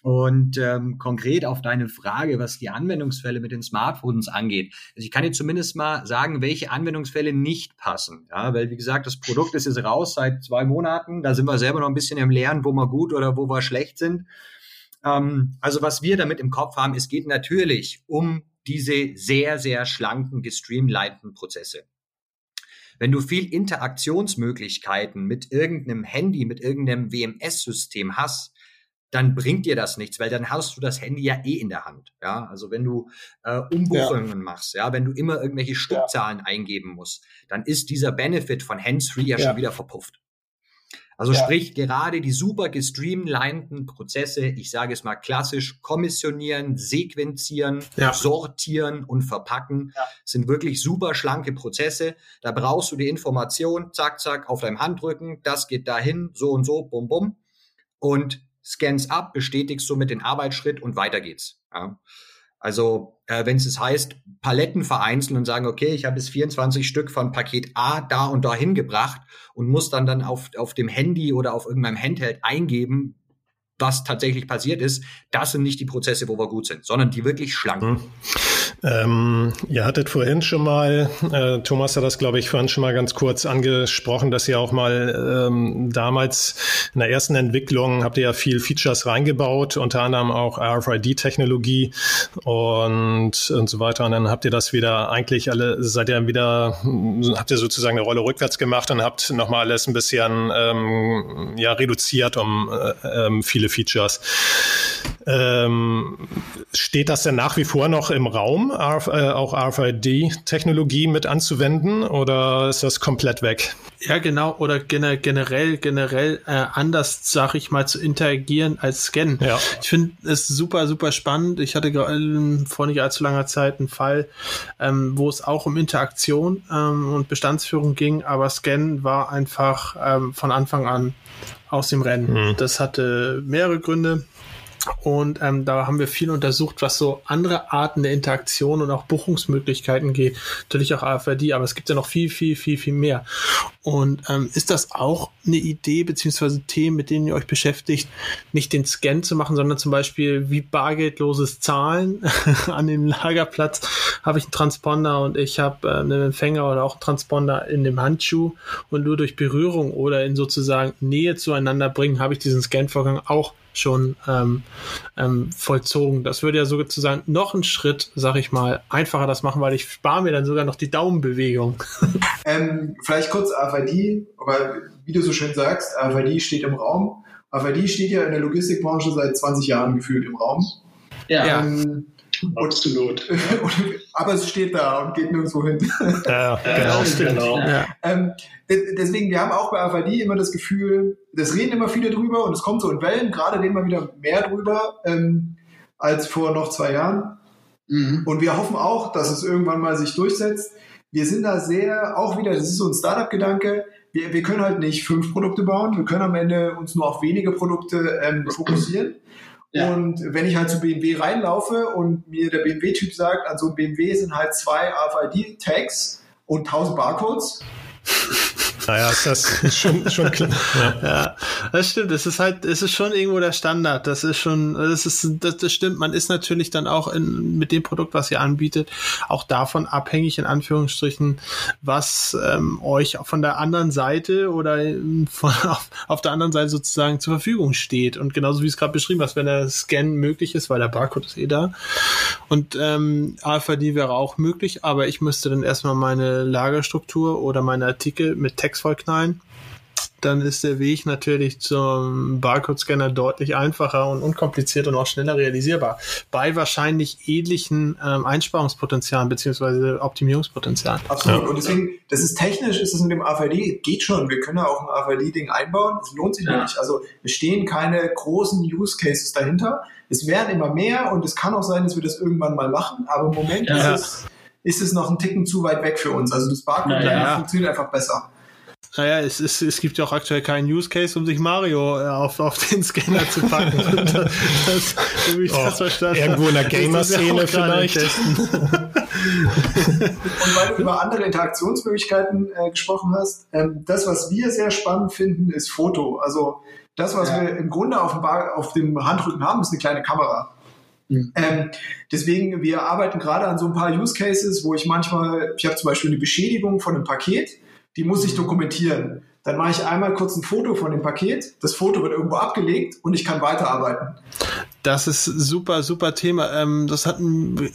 Und ähm, konkret auf deine Frage, was die Anwendungsfälle mit den Smartphones angeht. Also ich kann dir zumindest mal sagen, welche Anwendungsfälle nicht passen. Ja, weil wie gesagt, das Produkt ist jetzt raus seit zwei Monaten. Da sind wir selber noch ein bisschen im Lernen, wo wir gut oder wo wir schlecht sind. Ähm, also was wir damit im Kopf haben, es geht natürlich um diese sehr, sehr schlanken, gestreamlinten Prozesse. Wenn du viel Interaktionsmöglichkeiten mit irgendeinem Handy, mit irgendeinem WMS-System hast, dann bringt dir das nichts, weil dann hast du das Handy ja eh in der Hand. Ja, also wenn du äh, Umbuchungen ja. machst, ja, wenn du immer irgendwelche Stückzahlen ja. eingeben musst, dann ist dieser Benefit von Hands-Free ja, ja, schon wieder verpufft. Also sprich, gerade die super gestreamlinten Prozesse, ich sage es mal klassisch, kommissionieren, sequenzieren, sortieren und verpacken, sind wirklich super schlanke Prozesse. Da brauchst du die Information, zack, zack, auf deinem Handrücken, das geht dahin, so und so, bum, bum. Und scans ab, bestätigst du mit den Arbeitsschritt und weiter geht's. Ja. Also äh, wenn es heißt, Paletten vereinzeln und sagen, okay, ich habe jetzt 24 Stück von Paket A da und da hingebracht und muss dann dann auf, auf dem Handy oder auf irgendeinem Handheld eingeben, was tatsächlich passiert ist, das sind nicht die Prozesse, wo wir gut sind, sondern die wirklich schlank. Mhm. Ähm, ihr hattet vorhin schon mal, äh, Thomas hat das, glaube ich, vorhin schon mal ganz kurz angesprochen, dass ihr auch mal ähm, damals in der ersten Entwicklung habt ihr ja viel Features reingebaut, unter anderem auch RFID-Technologie und, und so weiter. Und dann habt ihr das wieder eigentlich alle, seid ihr wieder, habt ihr sozusagen eine Rolle rückwärts gemacht und habt nochmal alles ein bisschen ähm, ja, reduziert um äh, ähm, viele Features. Ähm, steht das denn nach wie vor noch im Raum, RF, äh, auch RFID-Technologie mit anzuwenden oder ist das komplett weg? Ja, genau. Oder generell, generell äh, anders, sag ich mal, zu interagieren als Scannen. Ja. Ich finde es super, super spannend. Ich hatte äh, vor nicht allzu langer Zeit einen Fall, ähm, wo es auch um Interaktion ähm, und Bestandsführung ging, aber Scannen war einfach ähm, von Anfang an aus dem Rennen. Mhm. Das hatte mehrere Gründe. Und ähm, da haben wir viel untersucht, was so andere Arten der Interaktion und auch Buchungsmöglichkeiten geht. Natürlich auch AFRD, aber es gibt ja noch viel, viel, viel, viel mehr. Und ähm, ist das auch eine Idee beziehungsweise Themen, mit denen ihr euch beschäftigt, nicht den Scan zu machen, sondern zum Beispiel wie bargeldloses Zahlen (laughs) an dem Lagerplatz habe ich einen Transponder und ich habe äh, einen Empfänger oder auch einen Transponder in dem Handschuh und nur durch Berührung oder in sozusagen Nähe zueinander bringen, habe ich diesen Scan-Vorgang auch schon ähm, ähm, vollzogen. Das würde ja sozusagen noch einen Schritt, sag ich mal, einfacher das machen, weil ich spare mir dann sogar noch die Daumenbewegung. (laughs) Ähm, vielleicht kurz AFID, aber wie du so schön sagst, AFID steht im Raum. AFID steht ja in der Logistikbranche seit 20 Jahren gefühlt im Raum. Ja. Ähm, Absolut. (laughs) aber es steht da und geht nirgendwo hin. (laughs) Ja, genau. genau. Ja. Ähm, deswegen, wir haben auch bei AVD immer das Gefühl, das reden immer viele drüber und es kommt so in Wellen, gerade reden wir wieder mehr drüber ähm, als vor noch zwei Jahren. Mhm. Und wir hoffen auch, dass es irgendwann mal sich durchsetzt. Wir sind da sehr, auch wieder, das ist so ein Startup-Gedanke, wir, wir können halt nicht fünf Produkte bauen, wir können am Ende uns nur auf wenige Produkte ähm, fokussieren. Ja. Und wenn ich halt zu BMW reinlaufe und mir der BMW-Typ sagt, an so einem BMW sind halt zwei RFID-Tags und 1000 Barcodes, naja, ist das (laughs) schon, schon klar. Ja. ja. das stimmt. Es ist halt, es ist schon irgendwo der Standard. Das ist schon, das ist, das, das stimmt. Man ist natürlich dann auch in, mit dem Produkt, was ihr anbietet, auch davon abhängig, in Anführungsstrichen, was ähm, euch von der anderen Seite oder von, (laughs) auf, auf der anderen Seite sozusagen zur Verfügung steht. Und genauso wie es gerade beschrieben hast, wenn der Scan möglich ist, weil der Barcode ist eh da. Und ähm, AFID wäre auch möglich, aber ich müsste dann erstmal meine Lagerstruktur oder meine Artikel mit Text Vollknallen, dann ist der Weg natürlich zum Barcode-Scanner deutlich einfacher und unkomplizierter und auch schneller realisierbar. Bei wahrscheinlich ähnlichen ähm, Einsparungspotenzialen bzw. Optimierungspotenzialen. Absolut. Ja. Und deswegen, das ist technisch, ist es mit dem AVD, geht schon. Wir können ja auch ein AVD-Ding einbauen. Es lohnt sich ja. nicht. Also es stehen keine großen Use Cases dahinter. Es werden immer mehr und es kann auch sein, dass wir das irgendwann mal machen. Aber im Moment ja. ist, es, ist es noch ein Ticken zu weit weg für uns. Also das Barcode ja, funktioniert einfach besser. Naja, es, ist, es gibt ja auch aktuell keinen Use Case, um sich Mario äh, auf, auf den Scanner zu packen. (laughs) das, das, so ich oh, das verstanden Irgendwo in der Gamer-Szene vielleicht. (laughs) Und weil du über andere Interaktionsmöglichkeiten äh, gesprochen hast, ähm, das, was wir sehr spannend finden, ist Foto. Also das, was ja. wir im Grunde auf dem, Bar, auf dem Handrücken haben, ist eine kleine Kamera. Mhm. Ähm, deswegen, wir arbeiten gerade an so ein paar Use Cases, wo ich manchmal, ich habe zum Beispiel eine Beschädigung von einem Paket, die muss ich dokumentieren. Dann mache ich einmal kurz ein Foto von dem Paket, das Foto wird irgendwo abgelegt und ich kann weiterarbeiten. Das ist super, super Thema. Ähm, das hat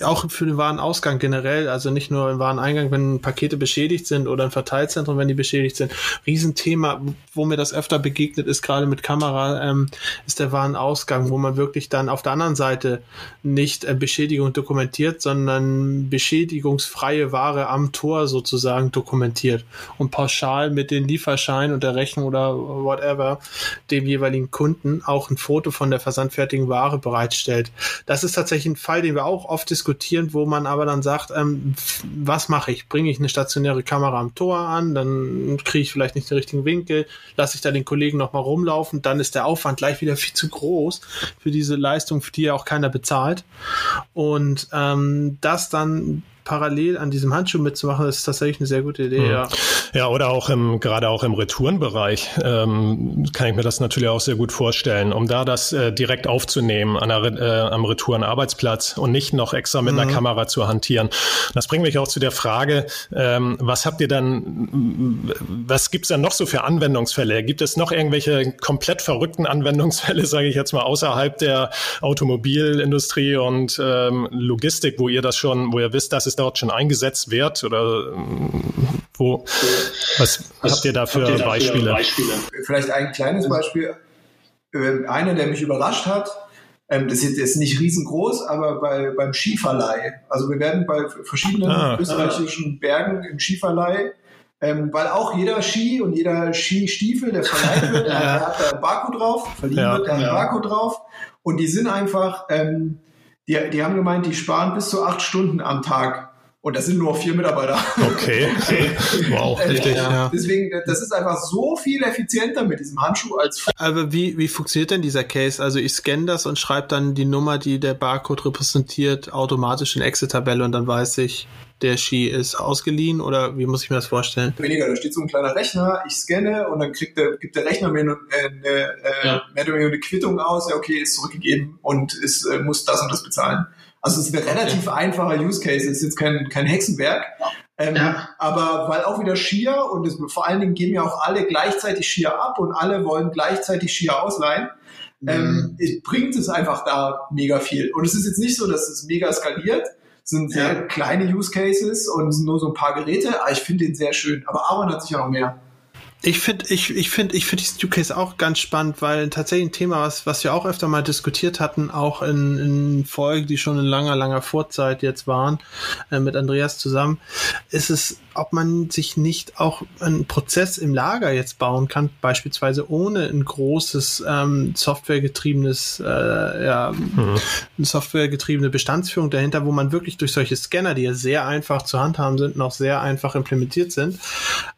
auch für den Warenausgang generell, also nicht nur im Wareneingang, wenn Pakete beschädigt sind oder im Verteilzentrum, wenn die beschädigt sind. Riesenthema, wo mir das öfter begegnet ist, gerade mit Kamera, ähm, ist der Warenausgang, wo man wirklich dann auf der anderen Seite nicht äh, Beschädigung dokumentiert, sondern beschädigungsfreie Ware am Tor sozusagen dokumentiert und pauschal mit den Lieferschein und der Rechnung oder whatever dem jeweiligen Kunden auch ein Foto von der versandfertigen Ware Ware bereitstellt. Das ist tatsächlich ein Fall, den wir auch oft diskutieren, wo man aber dann sagt, ähm, was mache ich? Bringe ich eine stationäre Kamera am Tor an, dann kriege ich vielleicht nicht den richtigen Winkel, lasse ich da den Kollegen nochmal rumlaufen, dann ist der Aufwand gleich wieder (laughs) viel zu groß für diese Leistung, für die ja auch keiner bezahlt. Und ähm, das dann parallel an diesem Handschuh mitzumachen, ist tatsächlich eine sehr gute Idee, mhm. ja. Ja, oder auch im, gerade auch im Retourenbereich ähm, kann ich mir das natürlich auch sehr gut vorstellen, um da das äh, direkt aufzunehmen an der, äh, am Retourenarbeitsplatz und nicht noch extra mit mhm. einer Kamera zu hantieren. Das bringt mich auch zu der Frage, ähm, was habt ihr dann, was gibt's dann noch so für Anwendungsfälle? Gibt es noch irgendwelche komplett verrückten Anwendungsfälle, (laughs) sage ich jetzt mal, außerhalb der Automobilindustrie und ähm, Logistik, wo ihr das schon, wo ihr wisst, dass es es dort schon eingesetzt wird oder ähm, wo, was, was habt ihr da für, ihr da Beispiele? Beispiele? Vielleicht ein kleines Beispiel. Ähm, einer, der mich überrascht hat, ähm, das ist jetzt nicht riesengroß, aber bei, beim Skiverleih. Also wir werden bei verschiedenen ah, österreichischen ah. Bergen im Skiverleih ähm, weil auch jeder Ski und jeder Skistiefel, der verleiht wird, ja. (laughs) der hat da ein Barcode drauf, verliehen ja, wird, der hat ein Barcode drauf. Und die sind einfach, ähm, die, die haben gemeint, die sparen bis zu acht Stunden am Tag. Und das sind nur vier Mitarbeiter. Okay, okay. wow, (laughs) richtig. Ja. Deswegen, das ist einfach so viel effizienter mit diesem Handschuh als. Aber wie, wie funktioniert denn dieser Case? Also ich scanne das und schreibe dann die Nummer, die der Barcode repräsentiert, automatisch in Excel-Tabelle und dann weiß ich, der Ski ist ausgeliehen oder wie muss ich mir das vorstellen? Weniger, da steht so ein kleiner Rechner, ich scanne und dann kriegt der, gibt der Rechner mir eine, eine, äh, ja. eine Quittung aus, ja okay, ist zurückgegeben und ist, äh, muss das und das bezahlen. Also es ist ein relativ okay. einfacher Use Case, es ist jetzt kein, kein Hexenwerk. Ähm, ja. Aber weil auch wieder Skier und es, vor allen Dingen geben ja auch alle gleichzeitig Skier ab und alle wollen gleichzeitig Skier ausleihen, mhm. ähm, bringt es einfach da mega viel. Und es ist jetzt nicht so, dass es mega skaliert, sind sehr ja. kleine Use Cases und sind nur so ein paar Geräte, aber ich finde den sehr schön. Aber Aaron hat sicher noch mehr. Ich finde, ich, ich finde, ich finde diesen Use Case auch ganz spannend, weil tatsächlich ein Thema, was, was wir auch öfter mal diskutiert hatten, auch in, in Folgen, die schon in langer, langer Vorzeit jetzt waren, äh, mit Andreas zusammen, ist es ob man sich nicht auch einen Prozess im Lager jetzt bauen kann, beispielsweise ohne ein großes ähm, softwaregetriebenes, äh, ja, mhm. softwaregetriebene Bestandsführung dahinter, wo man wirklich durch solche Scanner, die ja sehr einfach zu handhaben sind, noch sehr einfach implementiert sind,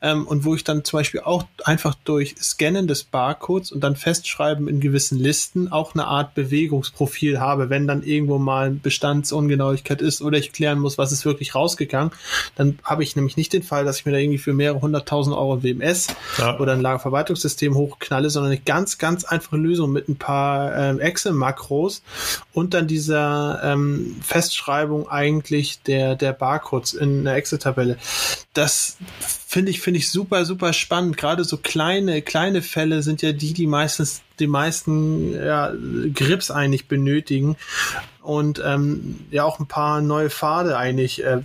ähm, und wo ich dann zum Beispiel auch einfach durch Scannen des Barcodes und dann Festschreiben in gewissen Listen auch eine Art Bewegungsprofil habe, wenn dann irgendwo mal Bestandsungenauigkeit ist oder ich klären muss, was ist wirklich rausgegangen, dann habe ich nämlich nicht den Fall, dass ich mir da irgendwie für mehrere hunderttausend Euro WMS ja. oder ein Lagerverwaltungssystem hochknalle, sondern eine ganz, ganz einfache Lösung mit ein paar ähm, Excel-Makros und dann dieser ähm, Festschreibung eigentlich der, der Barcodes in einer Excel-Tabelle. Das finde ich, finde ich super, super spannend. Gerade so kleine, kleine Fälle sind ja die, die meistens die meisten ja, Grips eigentlich benötigen und ähm, ja auch ein paar neue Pfade eigentlich äh,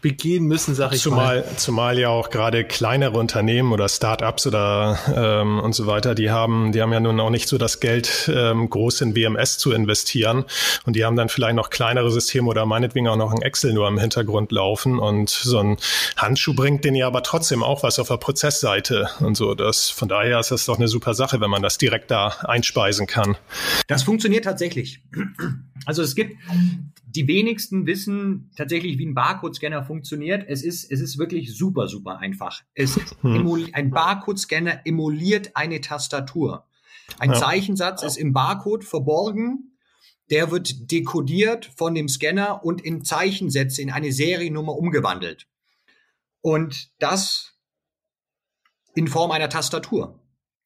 begehen müssen, sag ich zumal, mal. Zumal ja auch gerade kleinere Unternehmen oder Start-ups oder ähm, und so weiter, die haben, die haben ja nun auch nicht so das Geld, ähm, groß in WMS zu investieren und die haben dann vielleicht noch kleinere Systeme oder meinetwegen auch noch ein Excel nur im Hintergrund laufen und so ein Handschuh bringt den ja aber trotzdem auch was auf der Prozessseite und so. Das, von daher ist das doch eine super Sache, wenn man das direkt da einspeisen kann. Das funktioniert tatsächlich. Also es gibt, die wenigsten wissen tatsächlich, wie ein Barcode-Scanner funktioniert. Es ist, es ist wirklich super, super einfach. Es, hm. ein Barcode-Scanner emuliert eine Tastatur. Ein ja. Zeichensatz ist im Barcode verborgen. Der wird dekodiert von dem Scanner und in Zeichensätze in eine Seriennummer umgewandelt. Und das in Form einer Tastatur.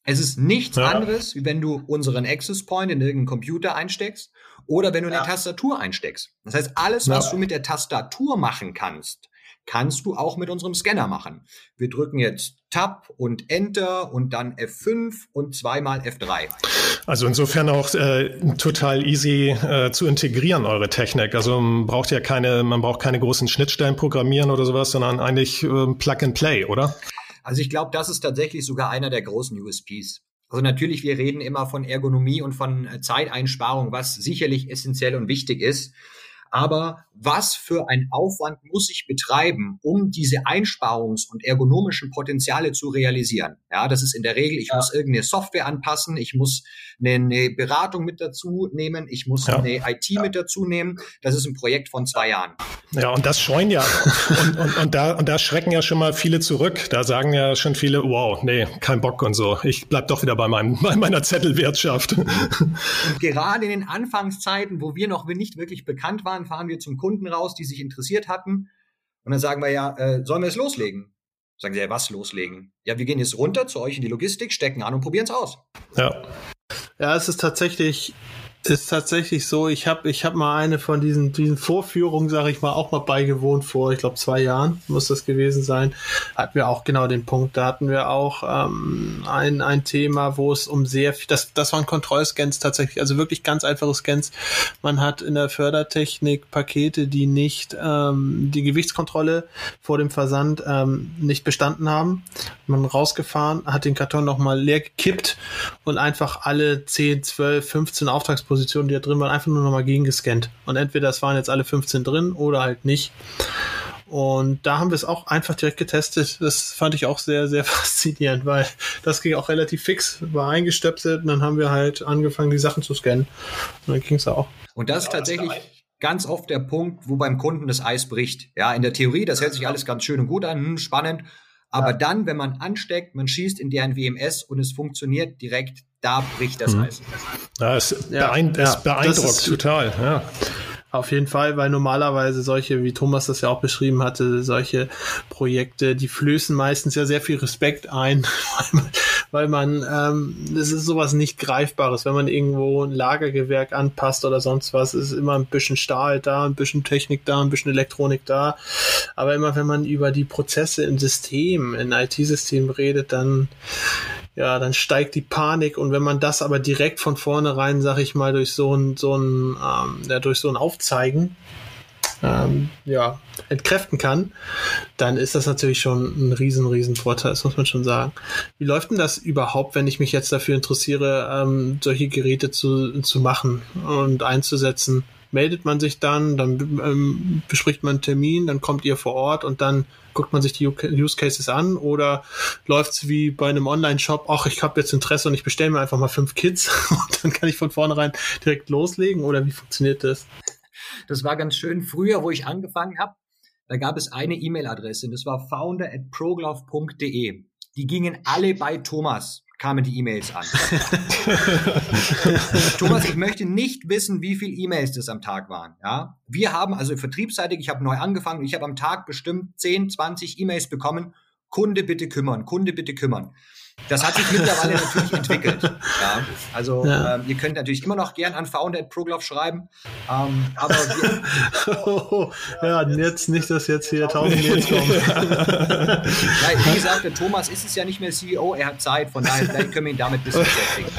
Es ist nichts ja. anderes, wie wenn du unseren Access Point in irgendeinen Computer einsteckst oder wenn du ja. eine Tastatur einsteckst. Das heißt, alles, was ja. du mit der Tastatur machen kannst, kannst du auch mit unserem Scanner machen. Wir drücken jetzt Tab und Enter und dann F5 und zweimal F3. Also insofern auch äh, total easy äh, zu integrieren, eure Technik. Also man braucht ja keine, man braucht keine großen Schnittstellen programmieren oder sowas, sondern eigentlich äh, Plug and Play, oder? Also ich glaube, das ist tatsächlich sogar einer der großen USPs. Also natürlich, wir reden immer von Ergonomie und von äh, Zeiteinsparung, was sicherlich essentiell und wichtig ist. Aber was für ein Aufwand muss ich betreiben, um diese Einsparungs- und ergonomischen Potenziale zu realisieren? Ja, das ist in der Regel, ich ja. muss irgendeine Software anpassen, ich muss eine, Beratung mit dazu nehmen, ich muss ja. eine IT ja. mit dazu nehmen. Das ist ein Projekt von zwei Jahren. Ja, und das scheuen ja. und, und, und, da, und da schrecken ja schon mal viele zurück. Da sagen ja schon viele, wow, nee, kein Bock und so. Ich bleib doch wieder bei, meinem, (laughs) bei meiner Zettelwirtschaft. und gerade in den Anfangszeiten, wo wir noch nicht wirklich bekannt waren, fahren wir zum Kunden raus, die sich interessiert hatten. Und dann sagen wir ja, äh, sollen wir es loslegen? Sagen sie, ja, was loslegen? Ja, wir gehen jetzt runter zu euch in die Logistik, stecken an und probieren es aus. Ja. Ja, es ist tatsächlich ist tatsächlich so, ich habe ich hab mal eine von diesen, diesen Vorführungen, sage ich mal, auch mal beigewohnt vor, ich glaube, zwei Jahren muss das gewesen sein. Hatten wir auch genau den Punkt. Da hatten wir auch ähm, ein, ein Thema, wo es um sehr viel, das, das waren Kontrollscans tatsächlich, also wirklich ganz einfache Scans. Man hat in der Fördertechnik Pakete, die nicht ähm, die Gewichtskontrolle vor dem Versand ähm, nicht bestanden haben. Man rausgefahren, hat den Karton nochmal leer gekippt und einfach alle 10, 12, 15 Auftragspositionen Positionen, die da drin waren, einfach nur nochmal gegengescannt. Und entweder es waren jetzt alle 15 drin oder halt nicht. Und da haben wir es auch einfach direkt getestet. Das fand ich auch sehr, sehr (laughs) faszinierend, weil das ging auch relativ fix, war eingestöpselt und dann haben wir halt angefangen, die Sachen zu scannen. Und dann ging es auch. Und das ist tatsächlich ganz oft der Punkt, wo beim Kunden das Eis bricht. Ja, in der Theorie, das hört sich alles ganz schön und gut an, hm, spannend. Aber ja. dann, wenn man ansteckt, man schießt in deren WMS und es funktioniert direkt, da bricht das mhm. Eis. Ja, es, ja, beein ja, beeindruckt ist, total. Ja. Auf jeden Fall, weil normalerweise solche, wie Thomas das ja auch beschrieben hatte, solche Projekte, die flößen meistens ja sehr viel Respekt ein, (laughs) weil man, ähm, das ist sowas nicht Greifbares. Wenn man irgendwo ein Lagergewerk anpasst oder sonst was, ist immer ein bisschen Stahl da, ein bisschen Technik da, ein bisschen Elektronik da. Aber immer wenn man über die Prozesse im System, in IT-Systemen redet, dann ja, dann steigt die Panik und wenn man das aber direkt von vornherein, sag ich mal, durch so ein, so ein, ähm, ja, durch so ein Aufzeigen, ähm, ja, entkräften kann, dann ist das natürlich schon ein riesen, riesen Vorteil, das muss man schon sagen. Wie läuft denn das überhaupt, wenn ich mich jetzt dafür interessiere, ähm, solche Geräte zu, zu machen und einzusetzen? Meldet man sich dann, dann ähm, bespricht man einen Termin, dann kommt ihr vor Ort und dann guckt man sich die Use Cases an oder läuft es wie bei einem Online-Shop, ach, ich habe jetzt Interesse und ich bestelle mir einfach mal fünf Kits (laughs) und dann kann ich von vornherein direkt loslegen oder wie funktioniert das? Das war ganz schön. Früher, wo ich angefangen habe, da gab es eine E-Mail-Adresse und das war founder at proglove.de. Die gingen alle bei Thomas kamen die E-Mails an. (laughs) Thomas, ich möchte nicht wissen, wie viele E-Mails das am Tag waren. Ja, wir haben also vertriebsseitig, ich habe neu angefangen und ich habe am Tag bestimmt 10, 20 E-Mails bekommen. Kunde bitte kümmern, Kunde bitte kümmern. Das hat sich mittlerweile (laughs) natürlich entwickelt. Ja, also ja. Ähm, ihr könnt natürlich immer noch gern an founder at Proglove schreiben. Ähm, aber (laughs) wir, ja, jetzt nicht, dass jetzt hier tausend Mails kommen. (laughs) ja, wie gesagt, der Thomas ist es ja nicht mehr CEO, er hat Zeit, von daher können wir ihn damit ein bisschen beschäftigen.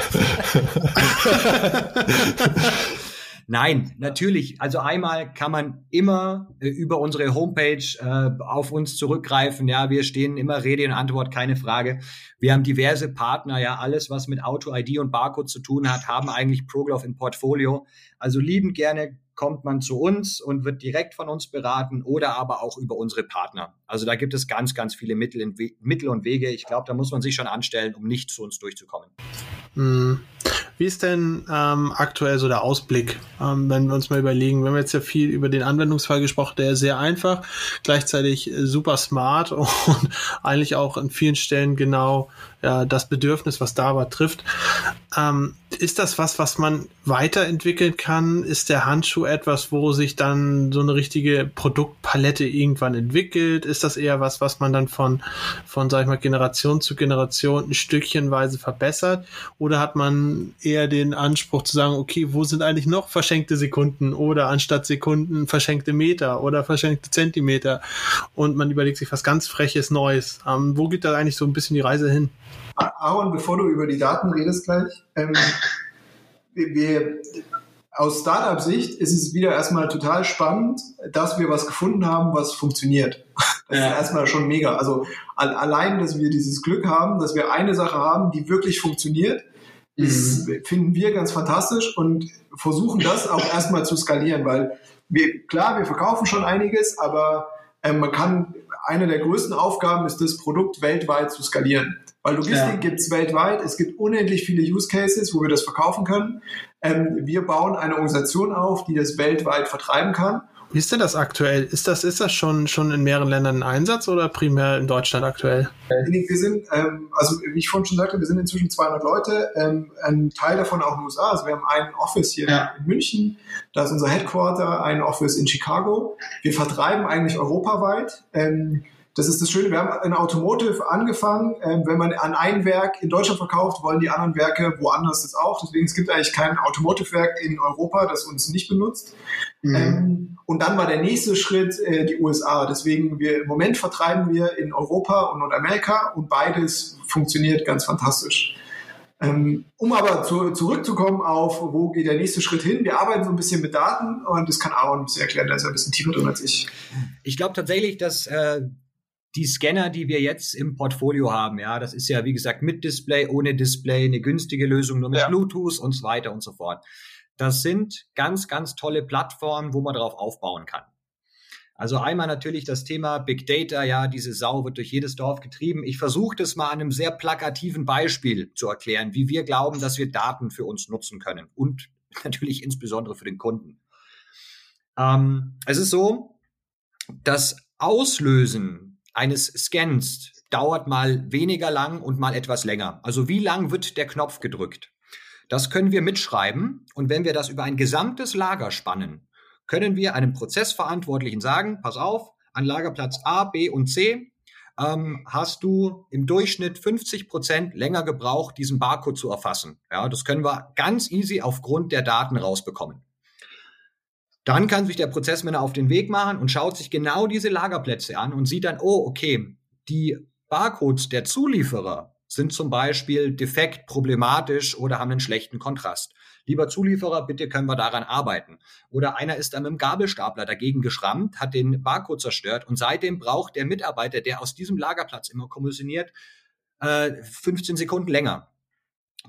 Nein, natürlich. Also einmal kann man immer äh, über unsere Homepage äh, auf uns zurückgreifen. Ja, wir stehen immer Rede und Antwort, keine Frage. Wir haben diverse Partner. Ja, alles, was mit Auto-ID und Barcode zu tun hat, haben eigentlich ProGlove im Portfolio. Also liebend gerne kommt man zu uns und wird direkt von uns beraten oder aber auch über unsere Partner. Also da gibt es ganz, ganz viele Mittel, Mittel und Wege. Ich glaube, da muss man sich schon anstellen, um nicht zu uns durchzukommen. Hm. Wie ist denn ähm, aktuell so der Ausblick, ähm, wenn wir uns mal überlegen, wir haben jetzt ja viel über den Anwendungsfall gesprochen, der ist sehr einfach, gleichzeitig super smart (laughs) und eigentlich auch an vielen Stellen genau ja, das Bedürfnis, was da war, trifft. Ähm, ist das was, was man weiterentwickeln kann? Ist der Handschuh etwas, wo sich dann so eine richtige Produktpalette irgendwann entwickelt? Ist das eher was, was man dann von, von, sag ich mal, Generation zu Generation ein Stückchenweise verbessert? Oder hat man eher den Anspruch zu sagen, okay, wo sind eigentlich noch verschenkte Sekunden oder anstatt Sekunden verschenkte Meter oder verschenkte Zentimeter? Und man überlegt sich was ganz Freches Neues. Ähm, wo geht da eigentlich so ein bisschen die Reise hin? Aaron, bevor du über die Daten redest gleich, ähm, wir, aus Startup-Sicht ist es wieder erstmal total spannend, dass wir was gefunden haben, was funktioniert. Das ja. ist erstmal schon mega. Also allein, dass wir dieses Glück haben, dass wir eine Sache haben, die wirklich funktioniert, ist, mhm. finden wir ganz fantastisch und versuchen das auch (laughs) erstmal zu skalieren, weil wir, klar, wir verkaufen schon einiges, aber äh, man kann, eine der größten Aufgaben ist, das Produkt weltweit zu skalieren. Weil Logistik ja. gibt es weltweit, es gibt unendlich viele Use Cases, wo wir das verkaufen können. Ähm, wir bauen eine Organisation auf, die das weltweit vertreiben kann. Wie ist denn das aktuell? Ist das, ist das schon, schon in mehreren Ländern ein Einsatz oder primär in Deutschland aktuell? Wir sind, ähm, also wie ich vorhin schon sagte, wir sind inzwischen 200 Leute, ähm, ein Teil davon auch in den USA. Also wir haben ein Office hier ja. in München, da ist unser Headquarter, ein Office in Chicago. Wir vertreiben eigentlich europaweit. Ähm, das ist das Schöne, wir haben in Automotive angefangen. Ähm, wenn man an ein Werk in Deutschland verkauft, wollen die anderen Werke woanders das auch. Deswegen es gibt eigentlich kein Automotive-Werk in Europa, das uns nicht benutzt. Mhm. Ähm, und dann war der nächste Schritt äh, die USA. Deswegen wir im Moment vertreiben wir in Europa und Nordamerika und beides funktioniert ganz fantastisch. Ähm, um aber zu, zurückzukommen auf, wo geht der nächste Schritt hin? Wir arbeiten so ein bisschen mit Daten und das kann Aaron ein bisschen erklären, da ist er ein bisschen tiefer drin als ich. Ich glaube tatsächlich, dass äh, die Scanner, die wir jetzt im Portfolio haben, ja, das ist ja, wie gesagt, mit Display, ohne Display, eine günstige Lösung nur mit ja. Bluetooth und so weiter und so fort. Das sind ganz, ganz tolle Plattformen, wo man darauf aufbauen kann. Also einmal natürlich das Thema Big Data, ja, diese Sau wird durch jedes Dorf getrieben. Ich versuche das mal an einem sehr plakativen Beispiel zu erklären, wie wir glauben, dass wir Daten für uns nutzen können und (laughs) natürlich insbesondere für den Kunden. Ähm, es ist so, das Auslösen eines Scans dauert mal weniger lang und mal etwas länger. Also wie lang wird der Knopf gedrückt? Das können wir mitschreiben und wenn wir das über ein gesamtes Lager spannen, können wir einem Prozessverantwortlichen sagen, pass auf, an Lagerplatz A, B und C ähm, hast du im Durchschnitt 50 Prozent länger gebraucht, diesen Barcode zu erfassen. Ja, das können wir ganz easy aufgrund der Daten rausbekommen. Dann kann sich der Prozessmänner auf den Weg machen und schaut sich genau diese Lagerplätze an und sieht dann, oh, okay, die Barcodes der Zulieferer sind zum Beispiel defekt, problematisch oder haben einen schlechten Kontrast. Lieber Zulieferer, bitte können wir daran arbeiten. Oder einer ist dann mit dem Gabelstapler dagegen geschrammt, hat den Barcode zerstört und seitdem braucht der Mitarbeiter, der aus diesem Lagerplatz immer kommissioniert, äh, 15 Sekunden länger.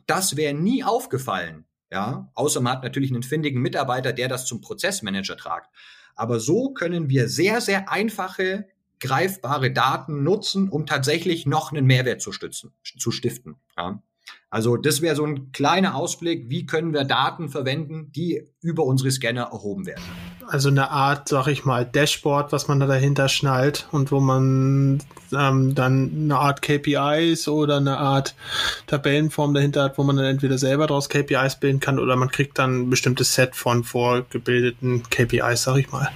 Das wäre nie aufgefallen, ja, außer man hat natürlich einen findigen Mitarbeiter, der das zum Prozessmanager tragt. Aber so können wir sehr, sehr einfache, greifbare Daten nutzen, um tatsächlich noch einen Mehrwert zu, stützen, zu stiften. Ja. Also das wäre so ein kleiner Ausblick, wie können wir Daten verwenden, die über unsere Scanner erhoben werden. Also eine Art, sag ich mal, Dashboard, was man da dahinter schnallt und wo man ähm, dann eine Art KPIs oder eine Art Tabellenform dahinter hat, wo man dann entweder selber daraus KPIs bilden kann oder man kriegt dann ein bestimmtes Set von vorgebildeten KPIs, sag ich mal.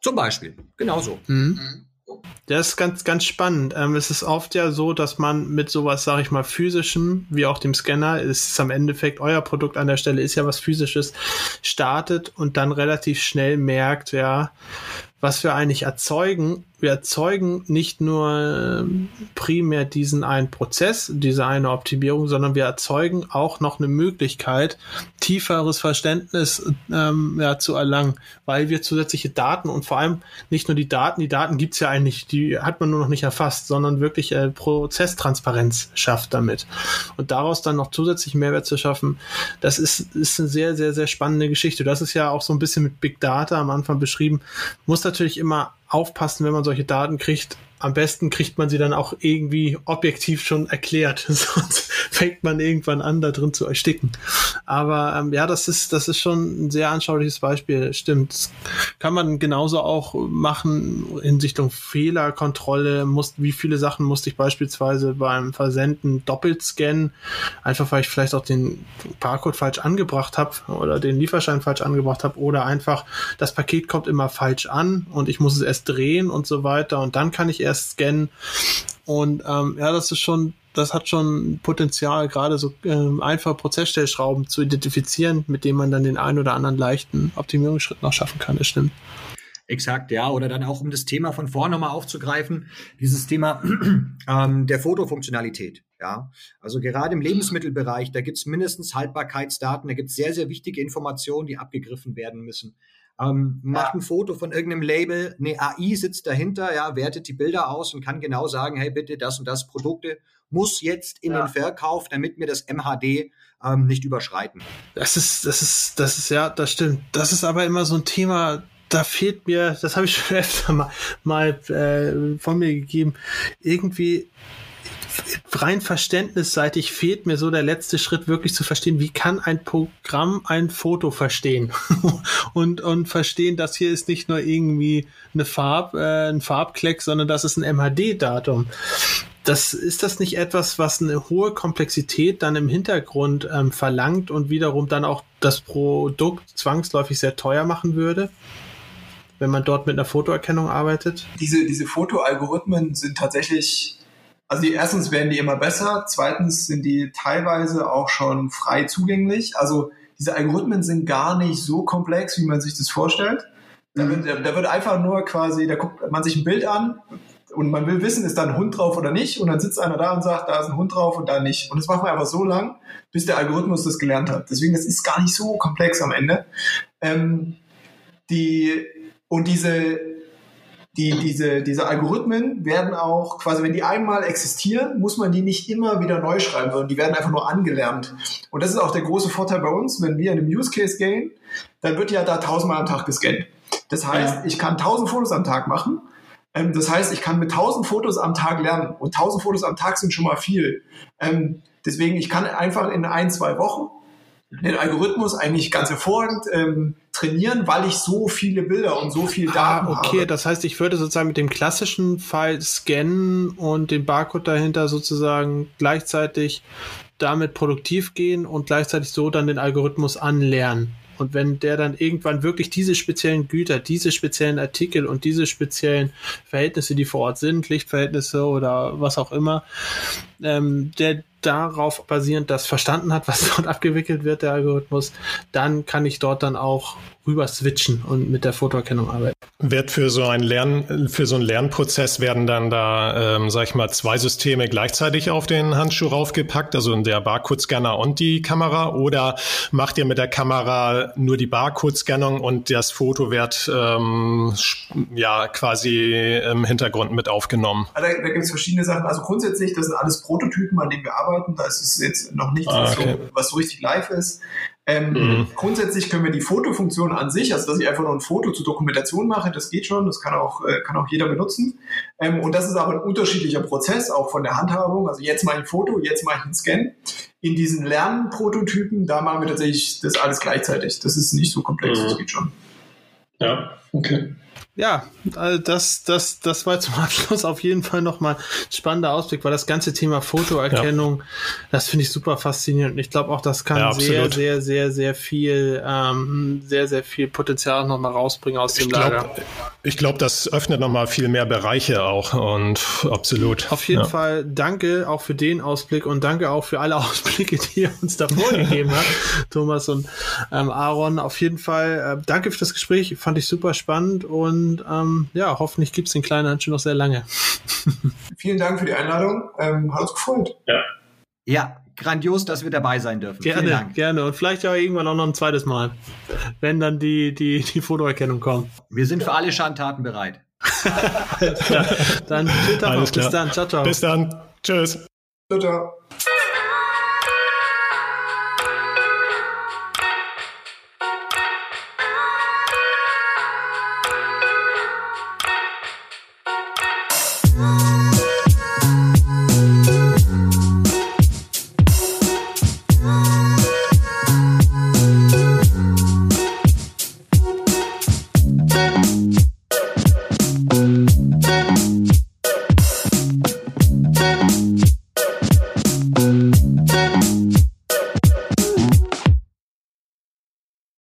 Zum Beispiel, genauso. Mhm. Das ist ganz, ganz spannend. Ähm, es ist oft ja so, dass man mit sowas, sage ich mal, physischem, wie auch dem Scanner, ist am Endeffekt euer Produkt an der Stelle, ist ja was physisches, startet und dann relativ schnell merkt, ja, was wir eigentlich erzeugen, wir erzeugen nicht nur ähm, primär diesen einen Prozess, diese eine Optimierung, sondern wir erzeugen auch noch eine Möglichkeit, tieferes Verständnis ähm, ja, zu erlangen, weil wir zusätzliche Daten und vor allem nicht nur die Daten, die Daten gibt's ja eigentlich, die hat man nur noch nicht erfasst, sondern wirklich äh, Prozesstransparenz schafft damit. Und daraus dann noch zusätzlich Mehrwert zu schaffen, das ist, ist eine sehr, sehr, sehr spannende Geschichte. Das ist ja auch so ein bisschen mit Big Data am Anfang beschrieben, muss natürlich immer aufpassen, wenn man solche Daten kriegt, am besten kriegt man sie dann auch irgendwie objektiv schon erklärt, (laughs) sonst fängt man irgendwann an, da drin zu ersticken. Aber ähm, ja, das ist, das ist schon ein sehr anschauliches Beispiel, stimmt. Das kann man genauso auch machen in Richtung Fehlerkontrolle. Muss, wie viele Sachen musste ich beispielsweise beim Versenden doppelt scannen, einfach weil ich vielleicht auch den Barcode falsch angebracht habe oder den Lieferschein falsch angebracht habe oder einfach das Paket kommt immer falsch an und ich muss es erst drehen und so weiter und dann kann ich scannen. Und ähm, ja, das ist schon, das hat schon Potenzial, gerade so ähm, einfache Prozessstellschrauben zu identifizieren, mit denen man dann den einen oder anderen leichten Optimierungsschritt noch schaffen kann. Das stimmt. Exakt, ja. Oder dann auch, um das Thema von vorne nochmal aufzugreifen, dieses Thema (clears throat) ähm, der Fotofunktionalität. Ja, also gerade im Lebensmittelbereich, da gibt's mindestens Haltbarkeitsdaten, da gibt's sehr, sehr wichtige Informationen, die abgegriffen werden müssen. Ähm, macht ein Foto von irgendeinem Label, eine AI sitzt dahinter, ja, wertet die Bilder aus und kann genau sagen, hey, bitte das und das Produkte muss jetzt in ja. den Verkauf, damit wir das MHD ähm, nicht überschreiten. Das ist, das ist, das ist ja, das stimmt. Das ist aber immer so ein Thema, da fehlt mir, das habe ich (laughs) schon öfter mal, mal äh, von mir gegeben, irgendwie rein verständnisseitig fehlt mir so der letzte Schritt wirklich zu verstehen, wie kann ein Programm ein Foto verstehen (laughs) und, und verstehen, dass hier ist nicht nur irgendwie eine Farb, äh, ein Farbkleck, sondern das ist ein MHD-Datum. Das ist das nicht etwas, was eine hohe Komplexität dann im Hintergrund ähm, verlangt und wiederum dann auch das Produkt zwangsläufig sehr teuer machen würde? wenn man dort mit einer Fotoerkennung arbeitet? Diese, diese Fotoalgorithmen sind tatsächlich also die, erstens werden die immer besser, zweitens sind die teilweise auch schon frei zugänglich. Also diese Algorithmen sind gar nicht so komplex, wie man sich das vorstellt. Da mhm. wird, da wird einfach nur quasi, da guckt man sich ein Bild an und man will wissen, ist da ein Hund drauf oder nicht. Und dann sitzt einer da und sagt, da ist ein Hund drauf und da nicht. Und das macht man einfach so lang, bis der Algorithmus das gelernt hat. Deswegen, das ist gar nicht so komplex am Ende. Ähm, die, und diese, die, diese, diese Algorithmen werden auch quasi, wenn die einmal existieren, muss man die nicht immer wieder neu schreiben, sondern die werden einfach nur angelernt. Und das ist auch der große Vorteil bei uns, wenn wir in einem Use Case gehen, dann wird ja da tausendmal am Tag gescannt. Das heißt, ich kann tausend Fotos am Tag machen. Ähm, das heißt, ich kann mit tausend Fotos am Tag lernen. Und tausend Fotos am Tag sind schon mal viel. Ähm, deswegen, ich kann einfach in ein, zwei Wochen den Algorithmus eigentlich ganz hervorragend ähm, trainieren, weil ich so viele Bilder und so viel Daten ah, okay, habe. das heißt, ich würde sozusagen mit dem klassischen Fall scannen und den Barcode dahinter sozusagen gleichzeitig damit produktiv gehen und gleichzeitig so dann den Algorithmus anlernen. Und wenn der dann irgendwann wirklich diese speziellen Güter, diese speziellen Artikel und diese speziellen Verhältnisse, die vor Ort sind, Lichtverhältnisse oder was auch immer, ähm, der darauf basierend das verstanden hat, was (laughs) dort abgewickelt wird, der Algorithmus, dann kann ich dort dann auch rüber switchen und mit der Fotoerkennung arbeiten. Wird für so ein Lern, für so einen Lernprozess werden dann da, ähm, sag ich mal, zwei Systeme gleichzeitig auf den Handschuh raufgepackt, also der Barcode-Scanner und die Kamera, oder macht ihr mit der Kamera nur die Barcode-Scannung und das Foto wird ähm, ja quasi im Hintergrund mit aufgenommen? Da, da gibt es verschiedene Sachen. Also grundsätzlich, das sind alles Prototypen, an denen wir arbeiten. Da ist es jetzt noch nichts, ah, okay. so, was so richtig live ist. Ähm, mhm. Grundsätzlich können wir die Fotofunktion an sich, also dass ich einfach nur ein Foto zur Dokumentation mache, das geht schon, das kann auch, äh, kann auch jeder benutzen. Ähm, und das ist aber ein unterschiedlicher Prozess, auch von der Handhabung. Also jetzt mache ich ein Foto, jetzt mache ich einen Scan. In diesen Lernprototypen, da machen wir tatsächlich das alles gleichzeitig. Das ist nicht so komplex, mhm. das geht schon. Ja, okay ja, also das, das, das war zum Abschluss auf jeden Fall nochmal ein spannender Ausblick, weil das ganze Thema Fotoerkennung, ja. das finde ich super faszinierend. Und ich glaube auch, das kann ja, sehr, sehr, sehr, sehr viel, ähm, sehr, sehr viel Potenzial nochmal rausbringen aus dem ich glaub, Lager. Ich glaube, das öffnet nochmal viel mehr Bereiche auch und absolut. Auf jeden ja. Fall danke auch für den Ausblick und danke auch für alle (laughs) Ausblicke, die ihr uns davor gegeben habt, Thomas und ähm, Aaron. Auf jeden Fall äh, danke für das Gespräch, fand ich super spannend und und ähm, ja, hoffentlich gibt es den kleinen Handschuh noch sehr lange. (laughs) Vielen Dank für die Einladung. Ähm, hat uns gefreut. Ja. Ja, grandios, dass wir dabei sein dürfen. Gerne, gerne. Und vielleicht ja irgendwann auch noch ein zweites Mal, wenn dann die, die, die Fotoerkennung kommt. Wir sind für alle Schandtaten bereit. (laughs) ja, dann Alles noch. Bis dann. Ciao, ciao. Bis dann. Tschüss. Ciao, ciao.